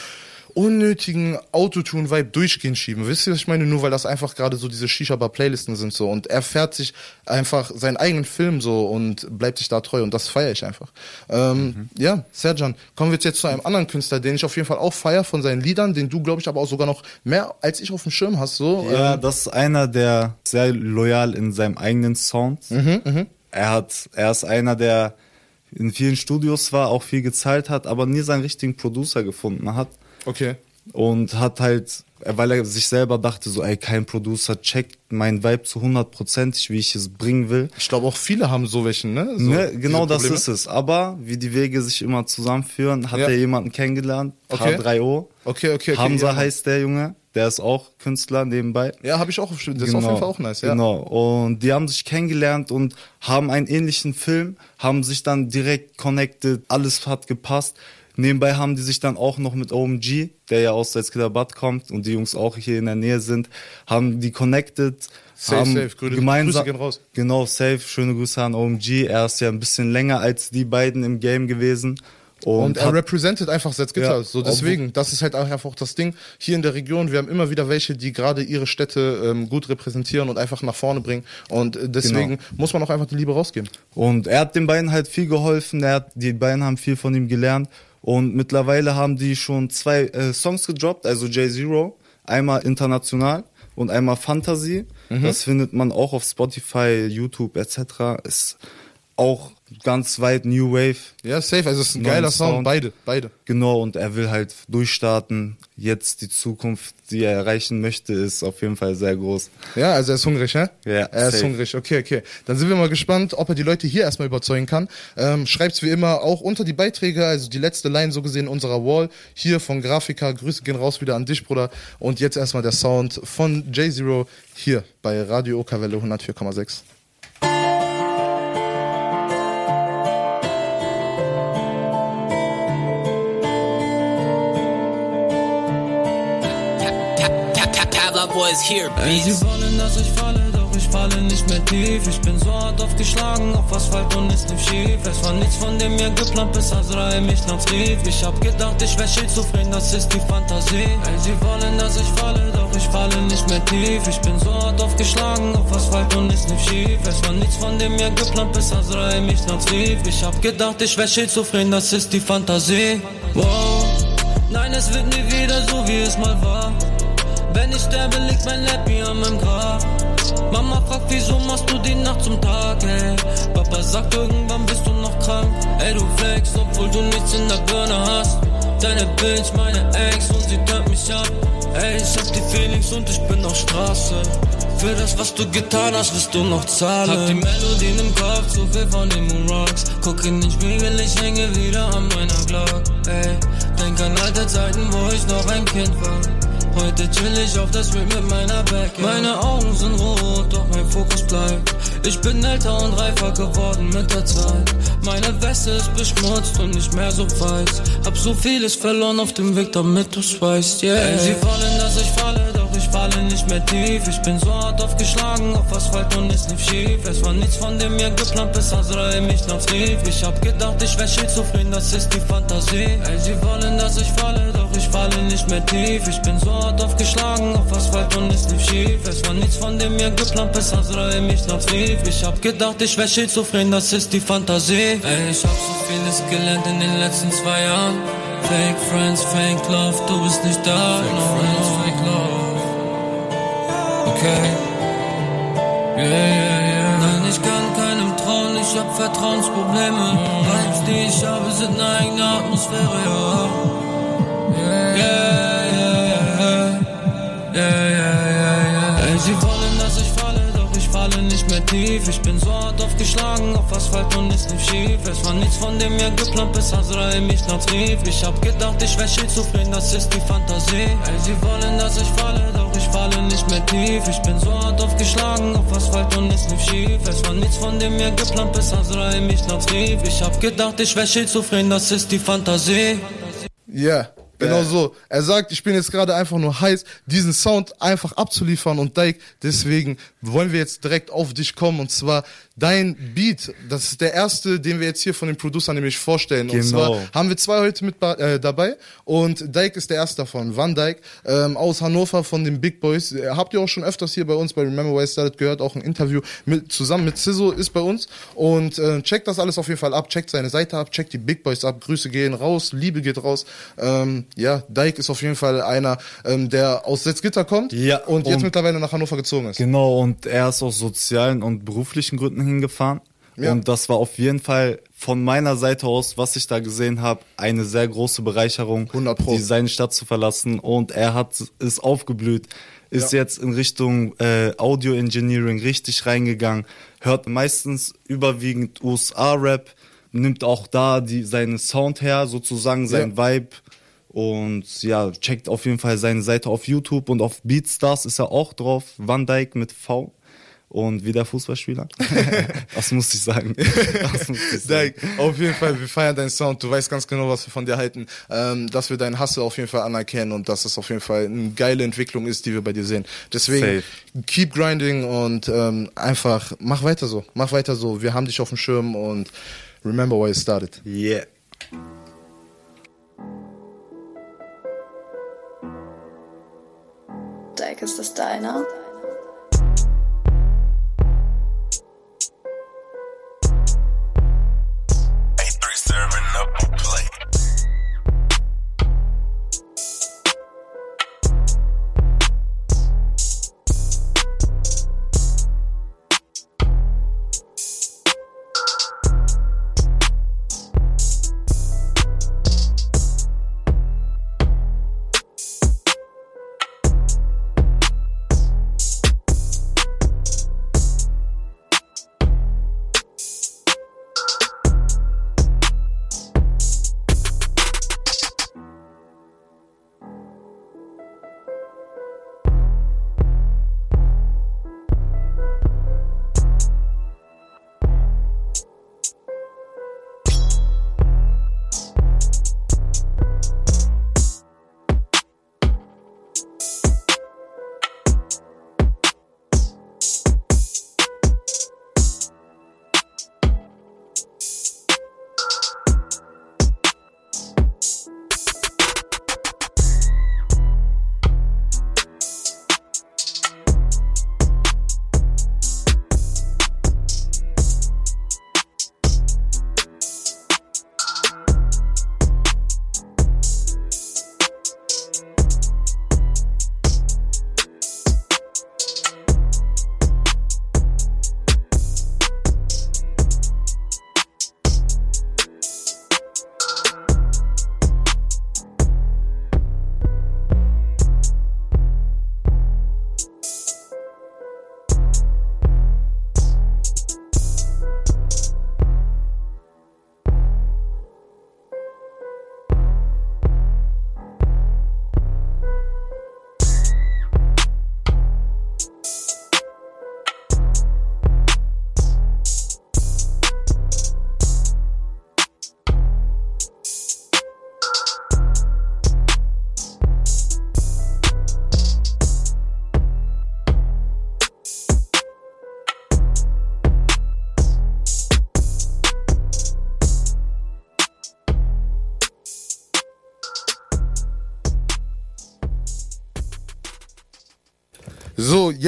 unnötigen Autotune-Vibe durchgehend schieben. Wisst ihr, was ich meine? Nur weil das einfach gerade so diese Shisha-Bar-Playlisten sind so. Und er fährt sich einfach seinen eigenen Film so und bleibt sich da treu. Und das feiere ich einfach. Ähm, Ja, Serjan, kommen wir jetzt zu einem anderen Künstler, den ich auf jeden Fall auch feiere von seinen Liedern, den du, glaube ich, aber auch sogar noch mehr als ich auf dem Schirm hast. So. Ja, Ähm, das ist einer, der sehr loyal in seinem eigenen Sound. Mhm, Er hat, er ist einer, der in vielen Studios war, auch viel gezahlt hat, aber nie seinen richtigen Producer gefunden hat. Okay. Und hat halt, weil er sich selber dachte, so, ey, kein Producer checkt mein Vibe zu 100%, wie ich es bringen will. Ich glaube auch viele haben so welchen, ne? So ne, genau das ist es. Aber wie die Wege sich immer zusammenführen, hat Ja. er jemanden kennengelernt, Okay. H3O. Okay, okay, okay. Hamza ja. heißt der Junge, der ist auch Künstler nebenbei. Ja, habe ich auch. Das ist auf jeden Fall auch nice, ja. Genau. Und die haben sich kennengelernt und haben einen ähnlichen Film, haben sich dann direkt connected, alles hat gepasst. Nebenbei haben die sich dann auch noch mit OMG, der ja aus Salzgitter-Bad kommt und die Jungs auch hier in der Nähe sind, haben die connected. Safe, haben safe. Grüße- gemeinsam, Grüße gehen raus. Genau, safe. Schöne Grüße an OMG. Er ist ja ein bisschen länger als die beiden im Game gewesen. Und, Und er hat, representet einfach Salzgitter. Ja, so deswegen, das ist halt auch einfach das Ding. Hier in der Region, wir haben immer wieder welche, die gerade ihre Städte ähm, gut repräsentieren und einfach nach vorne bringen. Und äh, deswegen Genau. muss man auch einfach die Liebe rausgeben. Und er hat den beiden halt viel geholfen, er hat, die beiden haben viel von ihm gelernt und mittlerweile haben die schon zwei äh, Songs gedroppt, also J-Zero, einmal international und einmal Fantasy. Mhm. Das findet man auch auf Spotify, YouTube etc. Ist auch ganz weit New Wave. Ja, safe. Also es ist ein geiler Sound. Sound. Beide, beide. Genau, und er will halt durchstarten. Jetzt die Zukunft, die er erreichen möchte, ist auf jeden Fall sehr groß. Ja, also er ist hungrig, hä? Ja, Er ist safe. hungrig, okay, okay. Dann sind wir mal gespannt, ob er die Leute hier erstmal überzeugen kann. Ähm, schreibt's wie immer auch unter die Beiträge, also die letzte Line so gesehen unserer Wall. Hier von Grafiker, Grüße gehen raus wieder an dich, Bruder. Und jetzt erstmal der Sound von J-Zero hier bei Radio Okawelle 104,6. Boys here, Ey, sie wollen, dass ich falle, doch ich falle nicht mehr tief. Ich bin so hart aufgeschlagen auf Asphalt und es lief schief. Es war nichts von dem mir geplant, bis Azrael mich nachts rief. Ich hab gedacht, ich wär schizophren, das ist die Fantasie. Ey, sie wollen, dass ich falle, doch ich falle nicht mehr tief. Ich bin so hart aufgeschlagen auf Asphalt und es lief schief. Es war nichts von dem mir geplant, bis Azrael mich nachts rief. Ich hab gedacht, ich wär schizophren, das ist die Fantasie. Wow, nein, es wird nie wieder so, wie es mal war. Wenn ich sterbe, liegt mein Leppi an meinem Grab. Mama fragt, wieso machst du die Nacht zum Tag, ey? Papa sagt, irgendwann bist du noch krank. Ey, du flex, obwohl du nichts in der Birne hast. Deine Bitch, meine Ex und sie turnt mich ab. Ey, ich hab die Feelings und ich bin auf Straße. Für das, was du getan hast, wirst du noch zahlen. Hab die Melodien im Kopf, zu viel von den Moon Rocks. Guck in den Spiegel, ich hänge wieder an meiner Glock. Ey, denk an alte Zeiten, wo ich noch ein Kind war. Heute chill ich auf der Street mit meiner Back. Meine Augen sind rot, doch mein Fokus bleibt. Ich bin älter und reifer geworden mit der Zeit. Meine Weste ist beschmutzt und nicht mehr so weiß. Hab so vieles verloren auf dem Weg, damit du's weißt, yeah. Ey, sie wollen, dass ich falle, ich falle nicht mehr tief. Ich bin so hart aufgeschlagen auf Asphalt und es lief schief. Es war nichts von dem mir geplant, bis Azrael mich nachts rief. Ich hab gedacht, ich wär schizophren, das ist die Fantasie. Ey, sie wollen, dass ich falle, doch ich falle nicht mehr tief. Ich bin so hart aufgeschlagen auf Asphalt und es lief schief. Es war nichts von dem mir geplant, bis Azrael mich nachts rief. Ich hab gedacht, ich wär schizophren, das ist die Fantasie. Ey, ich hab so vieles gelernt in den letzten zwei Jahren. Fake Friends, Fake Love, du bist nicht da. Fake no, friends, no. Fake Love. Okay. Yeah, yeah, yeah. Nein, ich kann keinem trauen, ich hab Vertrauensprobleme. Vibes, die ich habe, sind eine eigene Atmosphäre. Yeah. Ey, sie wollen, dass ich falle, doch ich falle nicht mehr tief. Ich bin so hart aufgeschlagen auf Asphalt und es lief schief. Es war nichts von dem mir geplant, bis Azrael mich nachts rief. Ich hab gedacht, ich wär schizophren, das ist die Fantasie. Ey, sie wollen, dass ich falle, doch ich falle nicht mehr tief. Ich bin so hart aufgeschlagen auf Asphalt und es lief schief. Es war nichts von dem mir geplant, bis Azrael mich nachts rief. Ich hab gedacht, ich wär schizophren, das ist die Fantasie. Ja, Genau so. Er sagt, ich bin jetzt gerade einfach nur heiß, diesen Sound einfach abzuliefern und Dike, deswegen wollen wir jetzt direkt auf dich kommen und zwar dein Beat, das ist der erste, den wir jetzt hier von den Producern nämlich vorstellen. Und Genau. zwar haben wir zwei heute mit äh, dabei und Dike ist der erste davon, Van Dyke ähm, aus Hannover von den Big Boys. Äh, Habt ihr auch schon öfters hier bei uns bei Remember Why I Started gehört, auch ein Interview mit, zusammen mit Sizzle ist bei uns und äh, checkt das alles auf jeden Fall ab, checkt seine Seite ab, checkt die Big Boys ab, Grüße gehen raus, Liebe geht raus. Ähm, ja, Dike ist auf jeden Fall einer, ähm, der aus Setzgitter kommt Ja, und jetzt und- mittlerweile nach Hannover gezogen ist. Genau, und er ist aus sozialen und beruflichen Gründen hingefahren. Ja. Und das war auf jeden Fall von meiner Seite aus, was ich da gesehen habe, eine sehr große Bereicherung, 100 Pro. die seine Stadt zu verlassen. Und er hat ist aufgeblüht, ist Ja. jetzt in Richtung äh, Audio Engineering richtig reingegangen, hört meistens überwiegend USA-Rap, nimmt auch da die, seinen Sound her, sozusagen sein Vibe. Und ja, checkt auf jeden Fall seine Seite auf YouTube und auf Beatstars ist er auch drauf. Van Dyke mit V. Und wie der Fußballspieler. das muss ich sagen. Das muss ich sagen. Dike, auf jeden Fall, wir feiern deinen Sound. Du weißt ganz genau, was wir von dir halten. Ähm, dass wir deinen Hustle auf jeden Fall anerkennen und dass es auf jeden Fall eine geile Entwicklung ist, die wir bei dir sehen. Deswegen, Safe. keep grinding und ähm, einfach mach weiter so. Mach weiter so. Wir haben dich auf dem Schirm und remember why it started. Yeah. Deck, ist das deiner? A3 serving up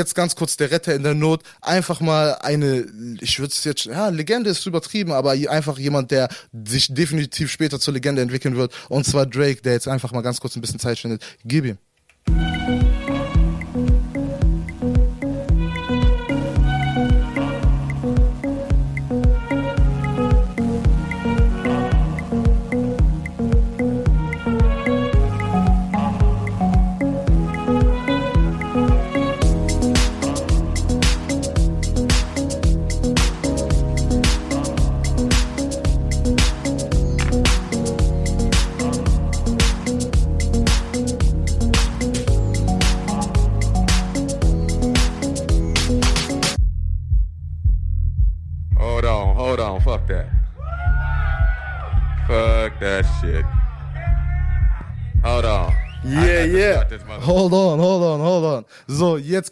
jetzt ganz kurz der Retter in der Not. Einfach mal eine, ich würde es jetzt, ja, Legende ist übertrieben, aber einfach jemand, der sich definitiv später zur Legende entwickeln wird. Und zwar Drake, der jetzt einfach mal ganz kurz ein bisschen Zeit spendet. Gib ihm.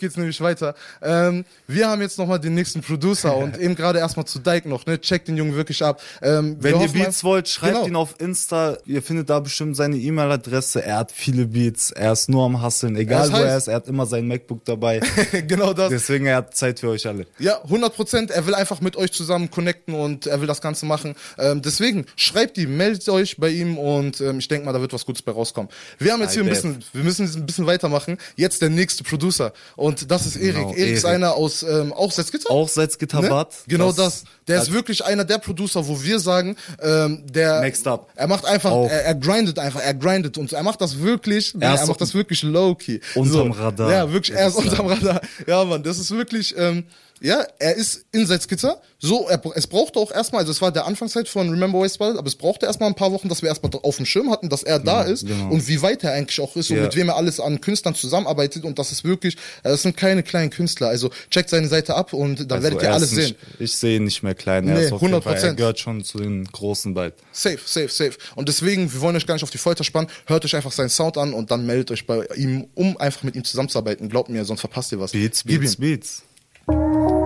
Geht's nämlich weiter. Ähm, wir haben jetzt nochmal den nächsten Producer und eben gerade erstmal zu Dyke noch, ne? Checkt den Jungen wirklich ab. Ähm, wir Wenn ihr hoffen Beats mal- wollt, schreibt Genau. ihn auf Insta. Ihr findet da bestimmt seine E-Mail-Adresse. Er hat viele Beats. Er ist nur am Hasseln. Egal Das wo er heißt- ist, er hat immer sein MacBook dabei. genau das. Deswegen, er hat Zeit für euch alle. Ja, 100 Prozent. Er will einfach mit euch zusammen connecten und er will das Ganze machen. Ähm, deswegen schreibt ihm, meldet euch bei ihm und ähm, ich denke mal, da wird was Gutes bei rauskommen. Wir haben jetzt I hier ein bet. bisschen, wir müssen ein bisschen weitermachen. Jetzt der nächste Producer und das ist Erik. Genau, Erik ist einer aus ähm, auch Salzgitter. Auch Salzgitterbad. Ne? Genau Das- das. Der ist wirklich einer der Producer, wo wir sagen, ähm, der Next up. Er macht einfach, er, er grindet einfach, er grindet und er macht das wirklich, Er er, so macht das wirklich low key. Unterm Radar, Ja, wirklich, er ist unterm Radar. Ja, Mann, das ist wirklich, ähm, ja, er ist in Salzgitter. So, er, es brauchte auch erstmal, also es war der Anfangszeit von Remember Wasteball, aber es brauchte erstmal ein paar Wochen, dass wir erstmal auf dem Schirm hatten, dass er da ist genau. und wie weit er eigentlich auch ist und Ja. mit wem er alles an Künstlern zusammenarbeitet und das ist wirklich, äh, das sind keine kleinen Künstler. Also checkt seine Seite ab und da Also werdet ihr alles nicht, sehen. Ich sehe ihn nicht mehr klein. Er Nee, ist auf jeden Fall, er 100%. gehört schon zu den Großen bald. Safe, safe, safe. Und deswegen, wir wollen euch gar nicht auf die Folter spannen. Hört euch einfach seinen Sound an und dann meldet euch bei ihm, um einfach mit ihm zusammenzuarbeiten. Glaubt mir, sonst verpasst ihr was. Beats, Beats. Beats. Ja,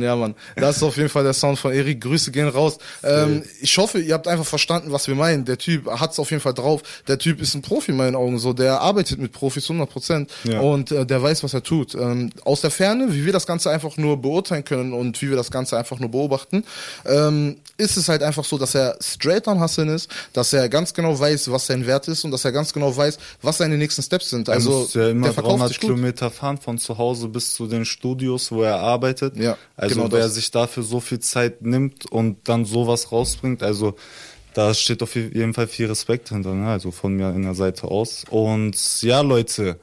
Mann, ja, Mann. Das ist auf jeden Fall der Sound von Erik. Grüße gehen raus. Ähm, ich hoffe, ihr habt einfach verstanden, was wir meinen. Der Typ hat's auf jeden Fall drauf. Der Typ ist ein Profi in meinen Augen. So, der arbeitet mit Profis 100 Prozent Ja. und äh, der weiß, was er tut. Ähm, aus der Ferne, wie wir das Ganze einfach nur beurteilen können und wie wir das Ganze einfach nur beobachten, ähm, ist es halt einfach so, dass er straight on Hustlen ist, dass er ganz genau weiß, was sein Wert ist und dass er ganz genau weiß, was seine nächsten Steps sind. Er Also, muss ja immer der verkauft 300 sich gut. Kilometer fahren von zu Hause bis zu den Studios, wo er arbeitet. Ja, also genau wer das. sich dafür so viel Zeit nimmt und dann sowas rausbringt, also Da steht auf jeden Fall viel Respekt hinter, ne? also von mir in der Seite aus. Und ja, Leute,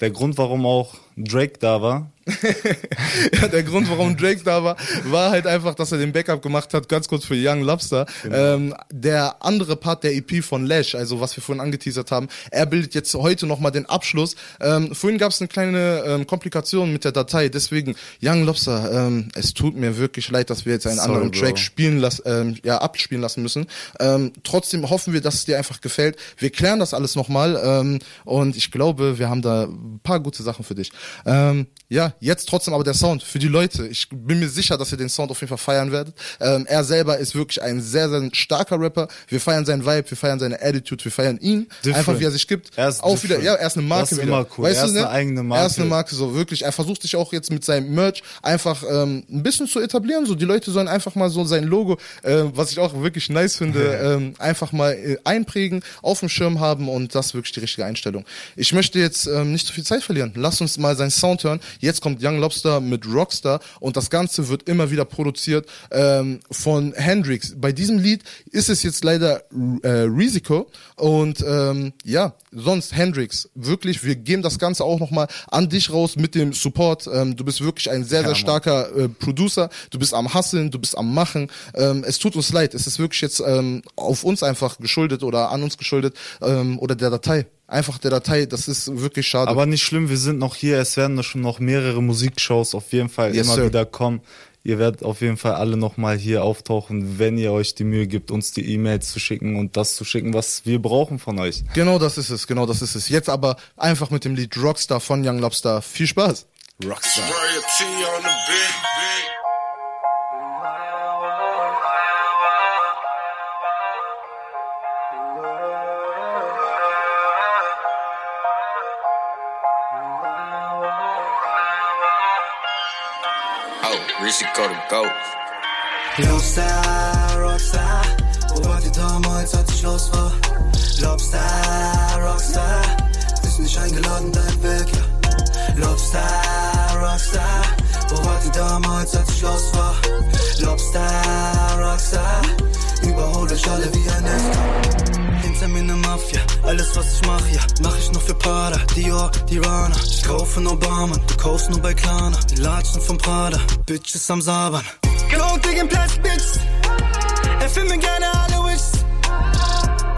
der Grund, warum auch Drake da war, ja, der Grund, warum Drake da war, war halt einfach, dass er den Backup gemacht hat, ganz kurz für Young Lobster. Genau. Ähm, der andere Part der EP von Lash, also was wir vorhin angeteasert haben, er bildet jetzt heute nochmal den Abschluss. Ähm, vorhin gab es eine kleine ähm, Komplikation mit der Datei, deswegen Young Lobster, ähm, es tut mir wirklich leid, dass wir jetzt einen Sorry, anderen Bro. Track spielen lassen, ähm, ja, abspielen lassen müssen. Ähm, trotzdem hoffen wir, dass es dir einfach gefällt. Wir klären das alles nochmal ähm, und ich glaube, wir haben da ein paar gute Sachen für dich. Ähm, ja, jetzt trotzdem aber der Sound für die Leute. Ich bin mir sicher, dass ihr den Sound auf jeden Fall feiern werdet. Ähm, er selber ist wirklich ein sehr, sehr starker Rapper. Wir feiern seinen Vibe, wir feiern seine Attitude, wir feiern ihn. Different. Einfach wie er sich gibt. Er ist auch wieder, different. ja, er ist eine Marke Das ist wieder. immer cool. Weißt Er du, ist ne? eine eigene Er ist eine Marke. Marke, so wirklich. Er versucht sich auch jetzt mit seinem Merch einfach ähm, ein bisschen zu etablieren. So die Leute sollen einfach mal so sein Logo, äh, was ich auch wirklich nice finde, ähm, einfach mal äh, einprägen, auf dem Schirm haben und das ist wirklich die richtige Einstellung. Ich möchte jetzt ähm, nicht zu viel Zeit verlieren. Lass uns mal seinen Sound hören. Jetzt kommt Young Lobster mit Rockstar und das Ganze wird immer wieder produziert ähm, von Hendrix. Bei diesem Lied ist es jetzt leider äh, Risiko und ähm, ja, sonst Hendrix, wirklich, wir geben das Ganze auch nochmal an dich raus mit dem Support. Ähm, du bist wirklich ein sehr, sehr starker äh, Producer, du bist am Hasseln, du bist am Machen. Ähm, es tut uns leid, es ist wirklich jetzt ähm, auf uns einfach geschuldet oder an uns geschuldet ähm, oder der Datei. Einfach der Datei, das ist wirklich schade. Aber nicht schlimm, wir sind noch hier. Es werden schon noch mehrere Musikshows auf jeden Fall Yes, immer sir. wieder kommen. Ihr werdet auf jeden Fall alle nochmal hier auftauchen, wenn ihr euch die Mühe gibt, uns die E-Mails zu schicken und das zu schicken, was wir brauchen von euch. Genau das ist es, genau das ist es. Jetzt aber einfach mit dem Lied Rockstar von Young Lobster. Viel Spaß. Rockstar. Risiko to go. Rockstar, wo wart ihr damals, als ich los war? Lobster, Rockstar, ist nicht eingeladen, dein Weg, ja. Lobster, Rockstar, ihr damals, als ich los war? Lobster, Rockstar, überhol euch alle wie ein Nektar. Hinter mir ne Mafia, alles was ich mach, ja, mach ich nur für Prada, Dior, Tirana. Ich kaufe nur Barmann, du kaufst nur bei Klana. Die Latschen von Prada, Bitches am Sabern. Go gegen Platz, Bitch. Erfüll mir gerne alle Wishes.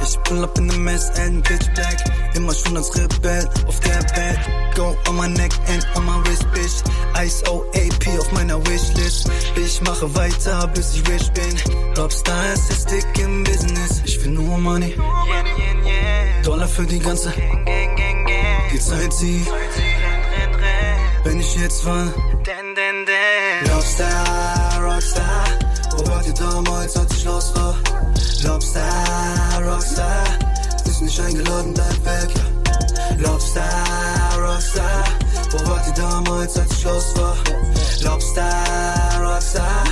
Ich pull up in the mess and pitch black. Immer schon als Rebell auf der Bed. Go on my neck and on my wrist, bitch. Ice OAP auf meiner Wishlist. Ich mache weiter, bis ich rich bin. Lobster ist der Stick im Business. Ich will nur Money. Dollar für die ganze. Die Zeit sie. Wenn ich jetzt war. Lobster, Rockstar. Wo wart ihr damals, als ich los war? Lobster, Rockstar. Ist nicht eingeladen, dein Weg, ja. Lobster, Rockstar. Wo wart ihr damals, als ich los war? Lobster, Rockstar.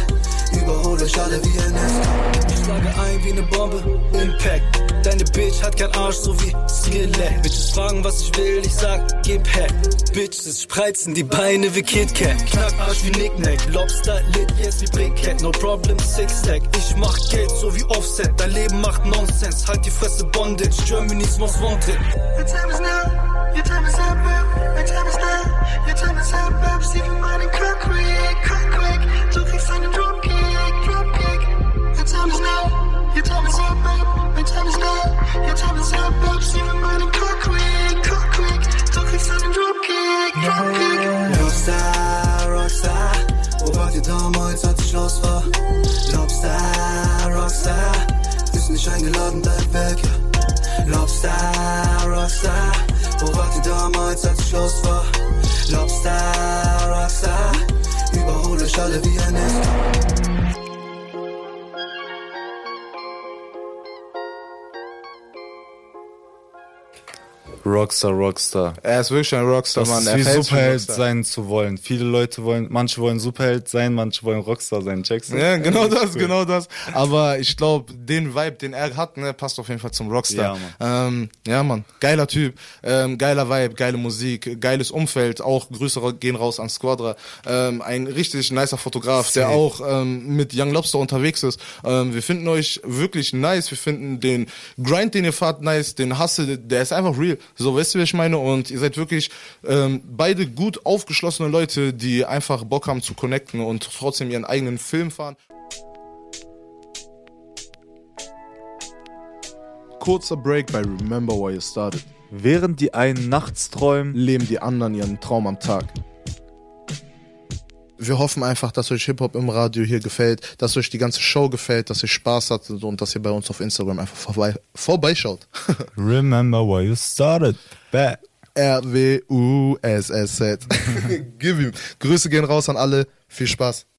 Überhol euch alle wie ein Nektar. Ich schlage ein wie ne Bombe, Impact. Deine Bitch hat kein Arsch, so wie Skillet. Bitches fragen, was ich will, ich sag, gib her. Bitches spreizen die Beine wie KitKat. Knackarsch wie Nicknack. Lobster lit jetzt wie Brickhead. No problem, Six-Stack. Ich mach Geld, so wie Offset. Dein Leben macht Nonsense. Halt die Fresse, Bondage. Germany's most wanted. Your time is now. Your time is up. Your time is now. Your time is up, babe. Steven Martin, cut Rockstar, Rockstar. Er ist wirklich ein Rockstar, Das Mann. ist Er wie Superheld sein zu wollen. Viele Leute wollen, manche wollen Superheld sein, manche wollen Rockstar sein. Checkst du? Ja, genau das, Cool. genau das. Aber ich glaube, den Vibe, den er hat, ne, passt auf jeden Fall zum Rockstar. Ja, ähm, ja Mann. Geiler Typ, ähm, geiler Vibe, geile Musik, geiles Umfeld. Auch Grüße gehen raus an Squadra. Ähm, ein richtig nicer Fotograf, der Safe. auch ähm, mit Young Lobster unterwegs ist. Ähm, wir finden euch wirklich nice. Wir finden den Grind, den ihr fahrt, nice. Den Hasse, der ist einfach real. So, weißt du, wie ich meine? Und ihr seid wirklich ähm, beide gut aufgeschlossene Leute, die einfach Bock haben zu connecten und trotzdem ihren eigenen Film fahren. Kurzer Break bei Remember Why You Started. Während die einen nachts träumen, leben die anderen ihren Traum am Tag. Wir hoffen einfach, dass euch Hip-Hop im Radio hier gefällt, dass euch die ganze Show gefällt, dass ihr Spaß hattet und dass ihr bei uns auf Instagram einfach vorbei, vorbeischaut. Remember why you started. Bäh. R-W-U-S-S-Z. Gib ihm. Grüße gehen raus an alle. Viel Spaß.